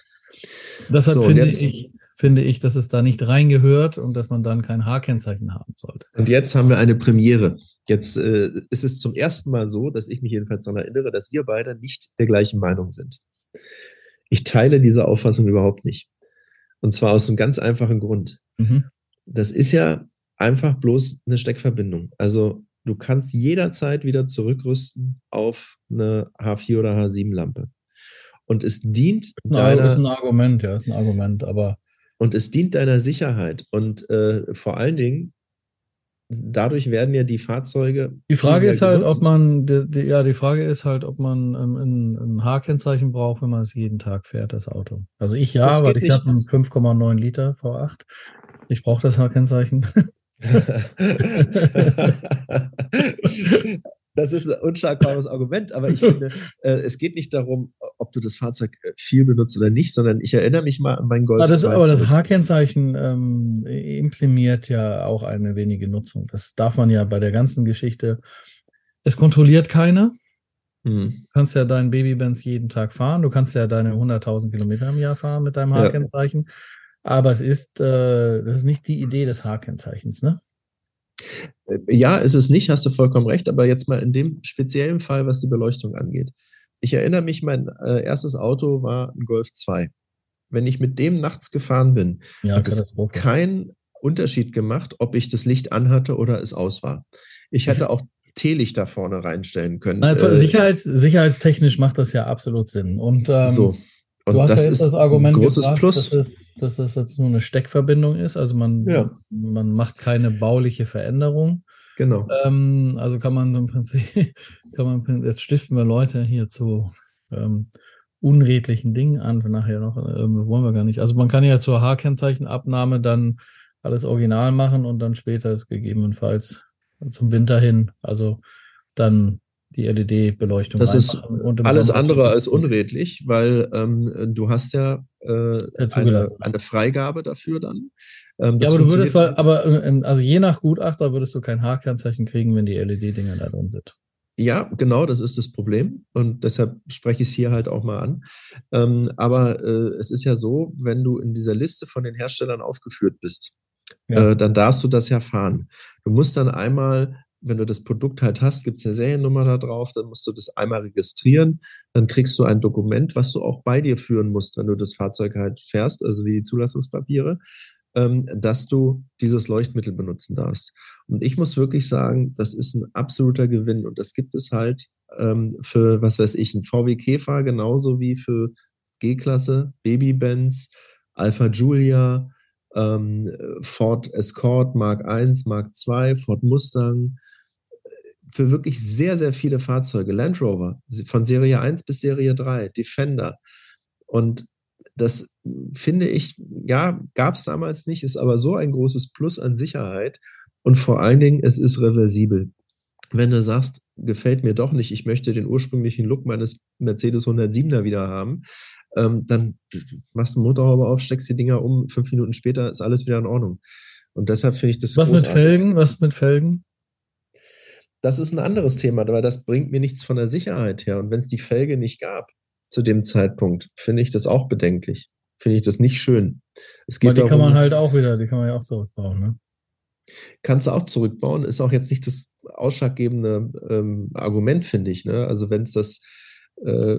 Deshalb so, finde, ich, finde ich, dass es da nicht reingehört und dass man dann kein H-Kennzeichen haben sollte. Und jetzt haben wir eine Premiere. Jetzt äh, ist es zum ersten Mal so, dass ich mich jedenfalls daran erinnere, dass wir beide nicht der gleichen Meinung sind. Ich teile diese Auffassung überhaupt nicht. Und zwar aus einem ganz einfachen Grund. Mhm. Das ist ja einfach bloß eine Steckverbindung. Also du kannst jederzeit wieder zurückrüsten auf eine H4 oder H7-Lampe. Und es dient Na, deiner. Das ist ein Argument, ja, ist ein Argument, aber. Und es dient deiner Sicherheit. Und äh, vor allen Dingen, dadurch werden ja die Fahrzeuge. Die Frage ist halt, genutzt. ob man, die, die, ja, die Frage ist halt, ob man ähm, ein, ein H-Kennzeichen braucht, wenn man es jeden Tag fährt, das Auto. Also ich ja, weil ich habe einen 5,9 Liter V8. Ich brauche das H-Kennzeichen. das ist ein unschlagbares Argument, aber ich finde, äh, es geht nicht darum, ob du das Fahrzeug äh, viel benutzt oder nicht, sondern ich erinnere mich mal an meinen Golf. Ja, das, aber das H-Kennzeichen ähm, implementiert ja auch eine wenige Nutzung. Das darf man ja bei der ganzen Geschichte. Es kontrolliert keiner. Hm. Du kannst ja deinen Babybenz jeden Tag fahren. Du kannst ja deine 100.000 Kilometer im Jahr fahren mit deinem H-Kennzeichen. Ja. Aber es ist, äh, das ist nicht die Idee des H-Kennzeichens, ne? Äh, ja, ist es nicht, hast du vollkommen recht, aber jetzt mal in dem speziellen Fall, was die Beleuchtung angeht. Ich erinnere mich, mein äh, erstes Auto war ein Golf 2. Wenn ich mit dem nachts gefahren bin, ja, hat es keinen Unterschied gemacht, ob ich das Licht anhatte oder es aus war. Ich hätte auch Teelichter vorne reinstellen können. Nein, äh, Sicherheits, sicherheitstechnisch macht das ja absolut Sinn. Und, ähm, so. Und du hast das ja jetzt das Argument ein großes gebracht, Plus. Dass, es, dass das jetzt nur eine Steckverbindung ist. Also man, ja. man macht keine bauliche Veränderung. Genau. Ähm, also kann man im Prinzip, kann man, jetzt stiften wir Leute hier zu ähm, unredlichen Dingen an, nachher noch, äh, wollen wir gar nicht. Also man kann ja zur H-Kennzeichenabnahme dann alles original machen und dann später es gegebenenfalls zum Winter hin, also dann die LED-Beleuchtung. Das ist alles andere als unredlich, weil ähm, du hast ja eine, eine, Freigabe dafür dann. Ähm, ja, aber du würdest, aber äh, also je nach Gutachter würdest du kein H-Kennzeichen kriegen, wenn die LED-Dinger da drin sind. Ja, genau, das ist das Problem und deshalb spreche ich es hier halt auch mal an. Ähm, aber äh, es ist ja so, wenn du in dieser Liste von den Herstellern aufgeführt bist, ja. äh, dann darfst du das ja fahren. Du musst dann einmal, wenn du das Produkt halt hast, gibt es eine Seriennummer da drauf, dann musst du das einmal registrieren, dann kriegst du ein Dokument, was du auch bei dir führen musst, wenn du das Fahrzeug halt fährst, also wie die Zulassungspapiere ähm, dass du dieses Leuchtmittel benutzen darfst. Und ich muss wirklich sagen, das ist ein absoluter Gewinn. Und das gibt es halt ähm, für, was weiß ich, ein VW Käfer genauso wie für G-Klasse, Baby-Benz, Alpha Giulia, ähm, Ford Escort Mark I, Mark II, Ford Mustang, für wirklich sehr, sehr viele Fahrzeuge, Land Rover, von Serie 1 bis Serie 3, Defender. Und das finde ich, ja, gab es damals nicht, ist aber so ein großes Plus an Sicherheit. Und vor allen Dingen, es ist reversibel. Wenn du sagst, gefällt mir doch nicht, ich möchte den ursprünglichen Look meines Mercedes 107er wieder haben, ähm, dann machst du eine Motorhaube auf, steckst die Dinger um, fünf Minuten später ist alles wieder in Ordnung. Und deshalb finde ich das. Was großartig. mit Felgen? Was mit Felgen? Das ist ein anderes Thema, weil das bringt mir nichts von der Sicherheit her. Und wenn es die Felge nicht gab, zu dem Zeitpunkt, finde ich das auch bedenklich. Finde ich das nicht schön. Es geht Aber die darum, kann man halt auch wieder, die kann man ja auch zurückbauen, ne? Kannst du auch zurückbauen, ist auch jetzt nicht das ausschlaggebende ähm, Argument, finde ich. Ne? Also wenn es das äh,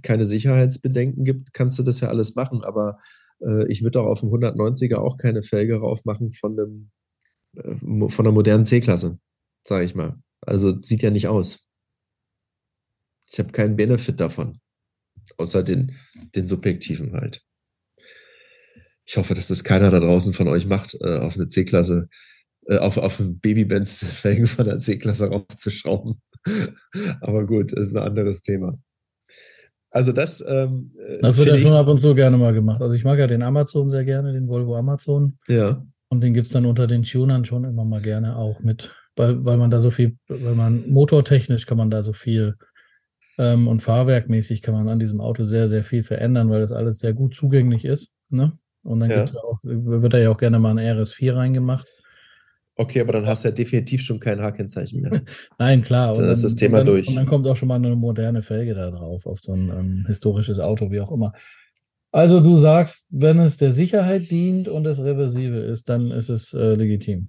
keine Sicherheitsbedenken gibt, kannst du das ja alles machen. Aber äh, ich würde auch auf dem 190er auch keine Felge rauf machen von einem äh, von einer modernen C-Klasse, sage ich mal. Also sieht ja nicht aus. Ich habe keinen Benefit davon außer den, den subjektiven halt. Ich hoffe, dass das keiner da draußen von euch macht, äh, auf eine C-Klasse, äh, auf, auf einen Babybenz-Felgen von der C-Klasse raufzuschrauben. Aber gut, das ist ein anderes Thema. Also das. Ähm, äh, das wird ja schon ab und zu gerne mal gemacht. Also ich mag ja den Amazon sehr gerne, den Volvo Amazon. Ja. Und den gibt es dann unter den Tunern schon immer mal gerne auch mit, weil, weil man da so viel, weil man motortechnisch kann man da so viel ähm, und fahrwerkmäßig kann man an diesem Auto sehr, sehr viel verändern, weil das alles sehr gut zugänglich ist. Ne? Und dann ja. auch, wird da ja auch gerne mal ein RS4 reingemacht. Okay, aber dann hast du ja definitiv schon kein H-Kennzeichen mehr. Nein, klar. dann, ist das Thema dann, durch. Und dann kommt auch schon mal eine moderne Felge da drauf, auf so ein ähm, historisches Auto, wie auch immer. Also du sagst, wenn es der Sicherheit dient und es reversibel ist, dann ist es äh, legitim.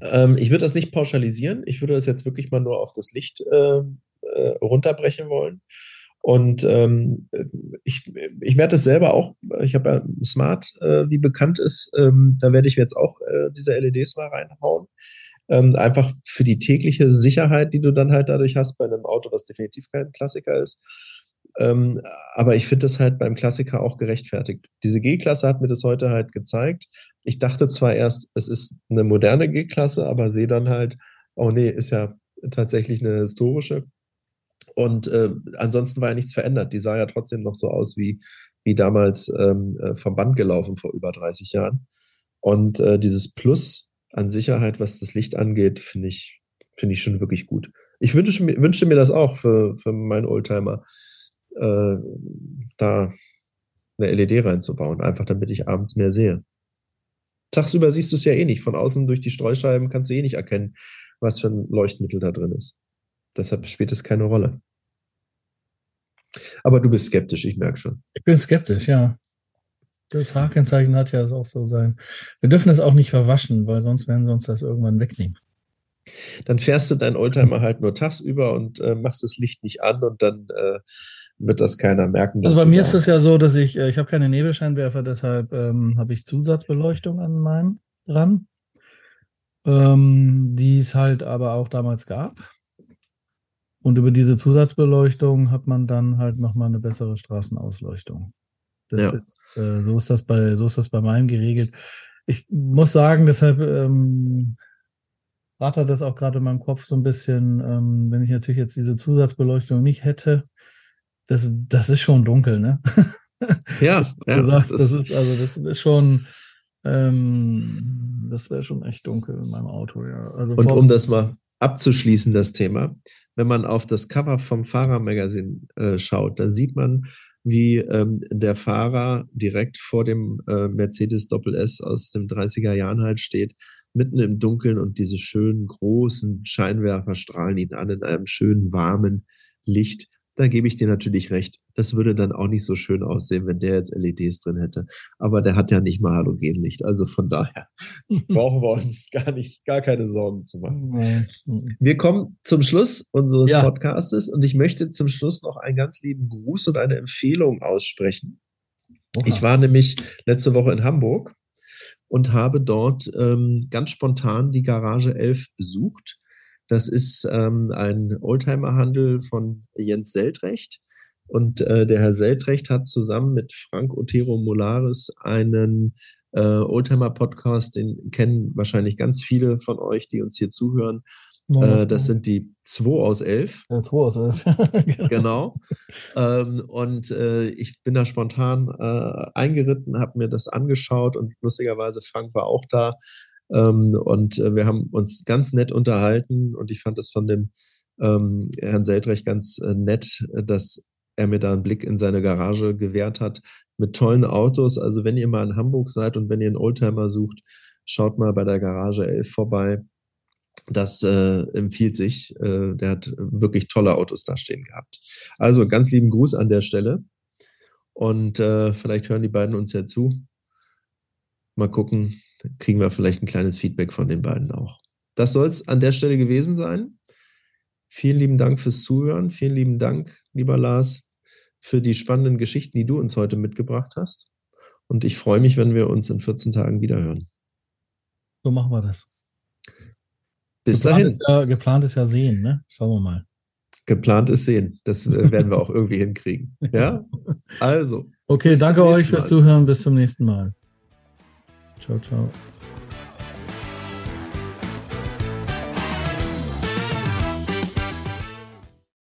Ähm, ich würde das nicht pauschalisieren. Ich würde das jetzt wirklich mal nur auf das Licht äh, äh, runterbrechen wollen. Und ähm, ich, ich werde es selber auch, ich habe ja Smart, äh, wie bekannt ist, ähm, da werde ich jetzt auch äh, diese LEDs mal reinhauen. Ähm, einfach für die tägliche Sicherheit, die du dann halt dadurch hast bei einem Auto, was definitiv kein Klassiker ist. Ähm, aber ich finde das halt beim Klassiker auch gerechtfertigt. Diese G-Klasse hat mir das heute halt gezeigt. Ich dachte zwar erst, es ist eine moderne G-Klasse, aber sehe dann halt, oh nee, ist ja tatsächlich eine historische. Und äh, ansonsten war ja nichts verändert. Die sah ja trotzdem noch so aus wie, wie damals ähm, äh, vom Band gelaufen vor über 30 Jahren. Und äh, dieses Plus an Sicherheit, was das Licht angeht, finde ich, finde ich schon wirklich gut. Ich wünsche, wünschte mir das auch für, für meinen Oldtimer, äh, da eine LED reinzubauen, einfach damit ich abends mehr sehe. Tagsüber siehst du es ja eh nicht. Von außen durch die Streuscheiben kannst du eh nicht erkennen, was für ein Leuchtmittel da drin ist. Deshalb spielt es keine Rolle. Aber du bist skeptisch, ich merke schon. Ich bin skeptisch, ja. Das Hakenzeichen hat ja auch so sein. Wir dürfen es auch nicht verwaschen, weil sonst werden sie uns das irgendwann wegnehmen. Dann fährst du dein Oldtimer halt nur tagsüber und äh, machst das Licht nicht an und dann äh, wird das keiner merken. Also bei mir ist es ja so, dass ich, äh, ich habe keine Nebelscheinwerfer, deshalb ähm, habe ich Zusatzbeleuchtung an meinem dran, ähm, die es halt aber auch damals gab. Und über diese Zusatzbeleuchtung hat man dann halt nochmal eine bessere Straßenausleuchtung. Das ja. ist, äh, so ist das bei, so ist das bei meinem geregelt. Ich muss sagen, deshalb ähm, rattert das auch gerade in meinem Kopf so ein bisschen, ähm, wenn ich natürlich jetzt diese Zusatzbeleuchtung nicht hätte, das, das ist schon dunkel, ne? Ja, du ja, sagst, das, das, ist, also das ist schon, ähm, das wäre schon echt dunkel in meinem Auto, ja. Also und um das mal abzuschließen, das Thema, wenn man auf das Cover vom Fahrermagazin äh, schaut, dann sieht man, wie ähm, der Fahrer direkt vor dem äh, Mercedes Doppel S aus den 30er Jahren halt steht, mitten im Dunkeln und diese schönen großen Scheinwerfer strahlen ihn an in einem schönen warmen Licht da gebe ich dir natürlich recht. Das würde dann auch nicht so schön aussehen, wenn der jetzt LEDs drin hätte. Aber der hat ja nicht mal Halogenlicht. Also von daher brauchen wir uns gar nicht, gar keine Sorgen zu machen. Wir kommen zum Schluss unseres ja. Podcastes und ich möchte zum Schluss noch einen ganz lieben Gruß und eine Empfehlung aussprechen. Oha. Ich war nämlich letzte Woche in Hamburg und habe dort ähm, ganz spontan die Garage 11 besucht das ist ähm, ein Oldtimer-Handel von Jens Seltrecht. Und äh, der Herr Seltrecht hat zusammen mit Frank Otero Molaris einen äh, Oldtimer-Podcast, den kennen wahrscheinlich ganz viele von euch, die uns hier zuhören. Äh, das sind die 2 aus 11. Ja, 2 aus 11. genau. genau. Ähm, und äh, ich bin da spontan äh, eingeritten, habe mir das angeschaut und lustigerweise Frank war auch da. Ähm, und äh, wir haben uns ganz nett unterhalten und ich fand es von dem ähm, Herrn Seldrecht ganz äh, nett, dass er mir da einen Blick in seine Garage gewährt hat mit tollen Autos. Also wenn ihr mal in Hamburg seid und wenn ihr einen Oldtimer sucht, schaut mal bei der Garage 11 vorbei. Das äh, empfiehlt sich. Äh, der hat wirklich tolle Autos da stehen gehabt. Also ganz lieben Gruß an der Stelle. Und äh, vielleicht hören die beiden uns ja zu. Mal gucken, kriegen wir vielleicht ein kleines Feedback von den beiden auch. Das soll es an der Stelle gewesen sein. Vielen lieben Dank fürs Zuhören. Vielen lieben Dank, lieber Lars, für die spannenden Geschichten, die du uns heute mitgebracht hast. Und ich freue mich, wenn wir uns in 14 Tagen wiederhören. So machen wir das. Bis geplant dahin. Ist ja, geplant ist ja sehen, ne? Schauen wir mal. Geplant ist sehen. Das werden wir auch irgendwie hinkriegen. Ja? Also. Okay, danke euch fürs Zuhören. Bis zum nächsten Mal. Ciao, ciao.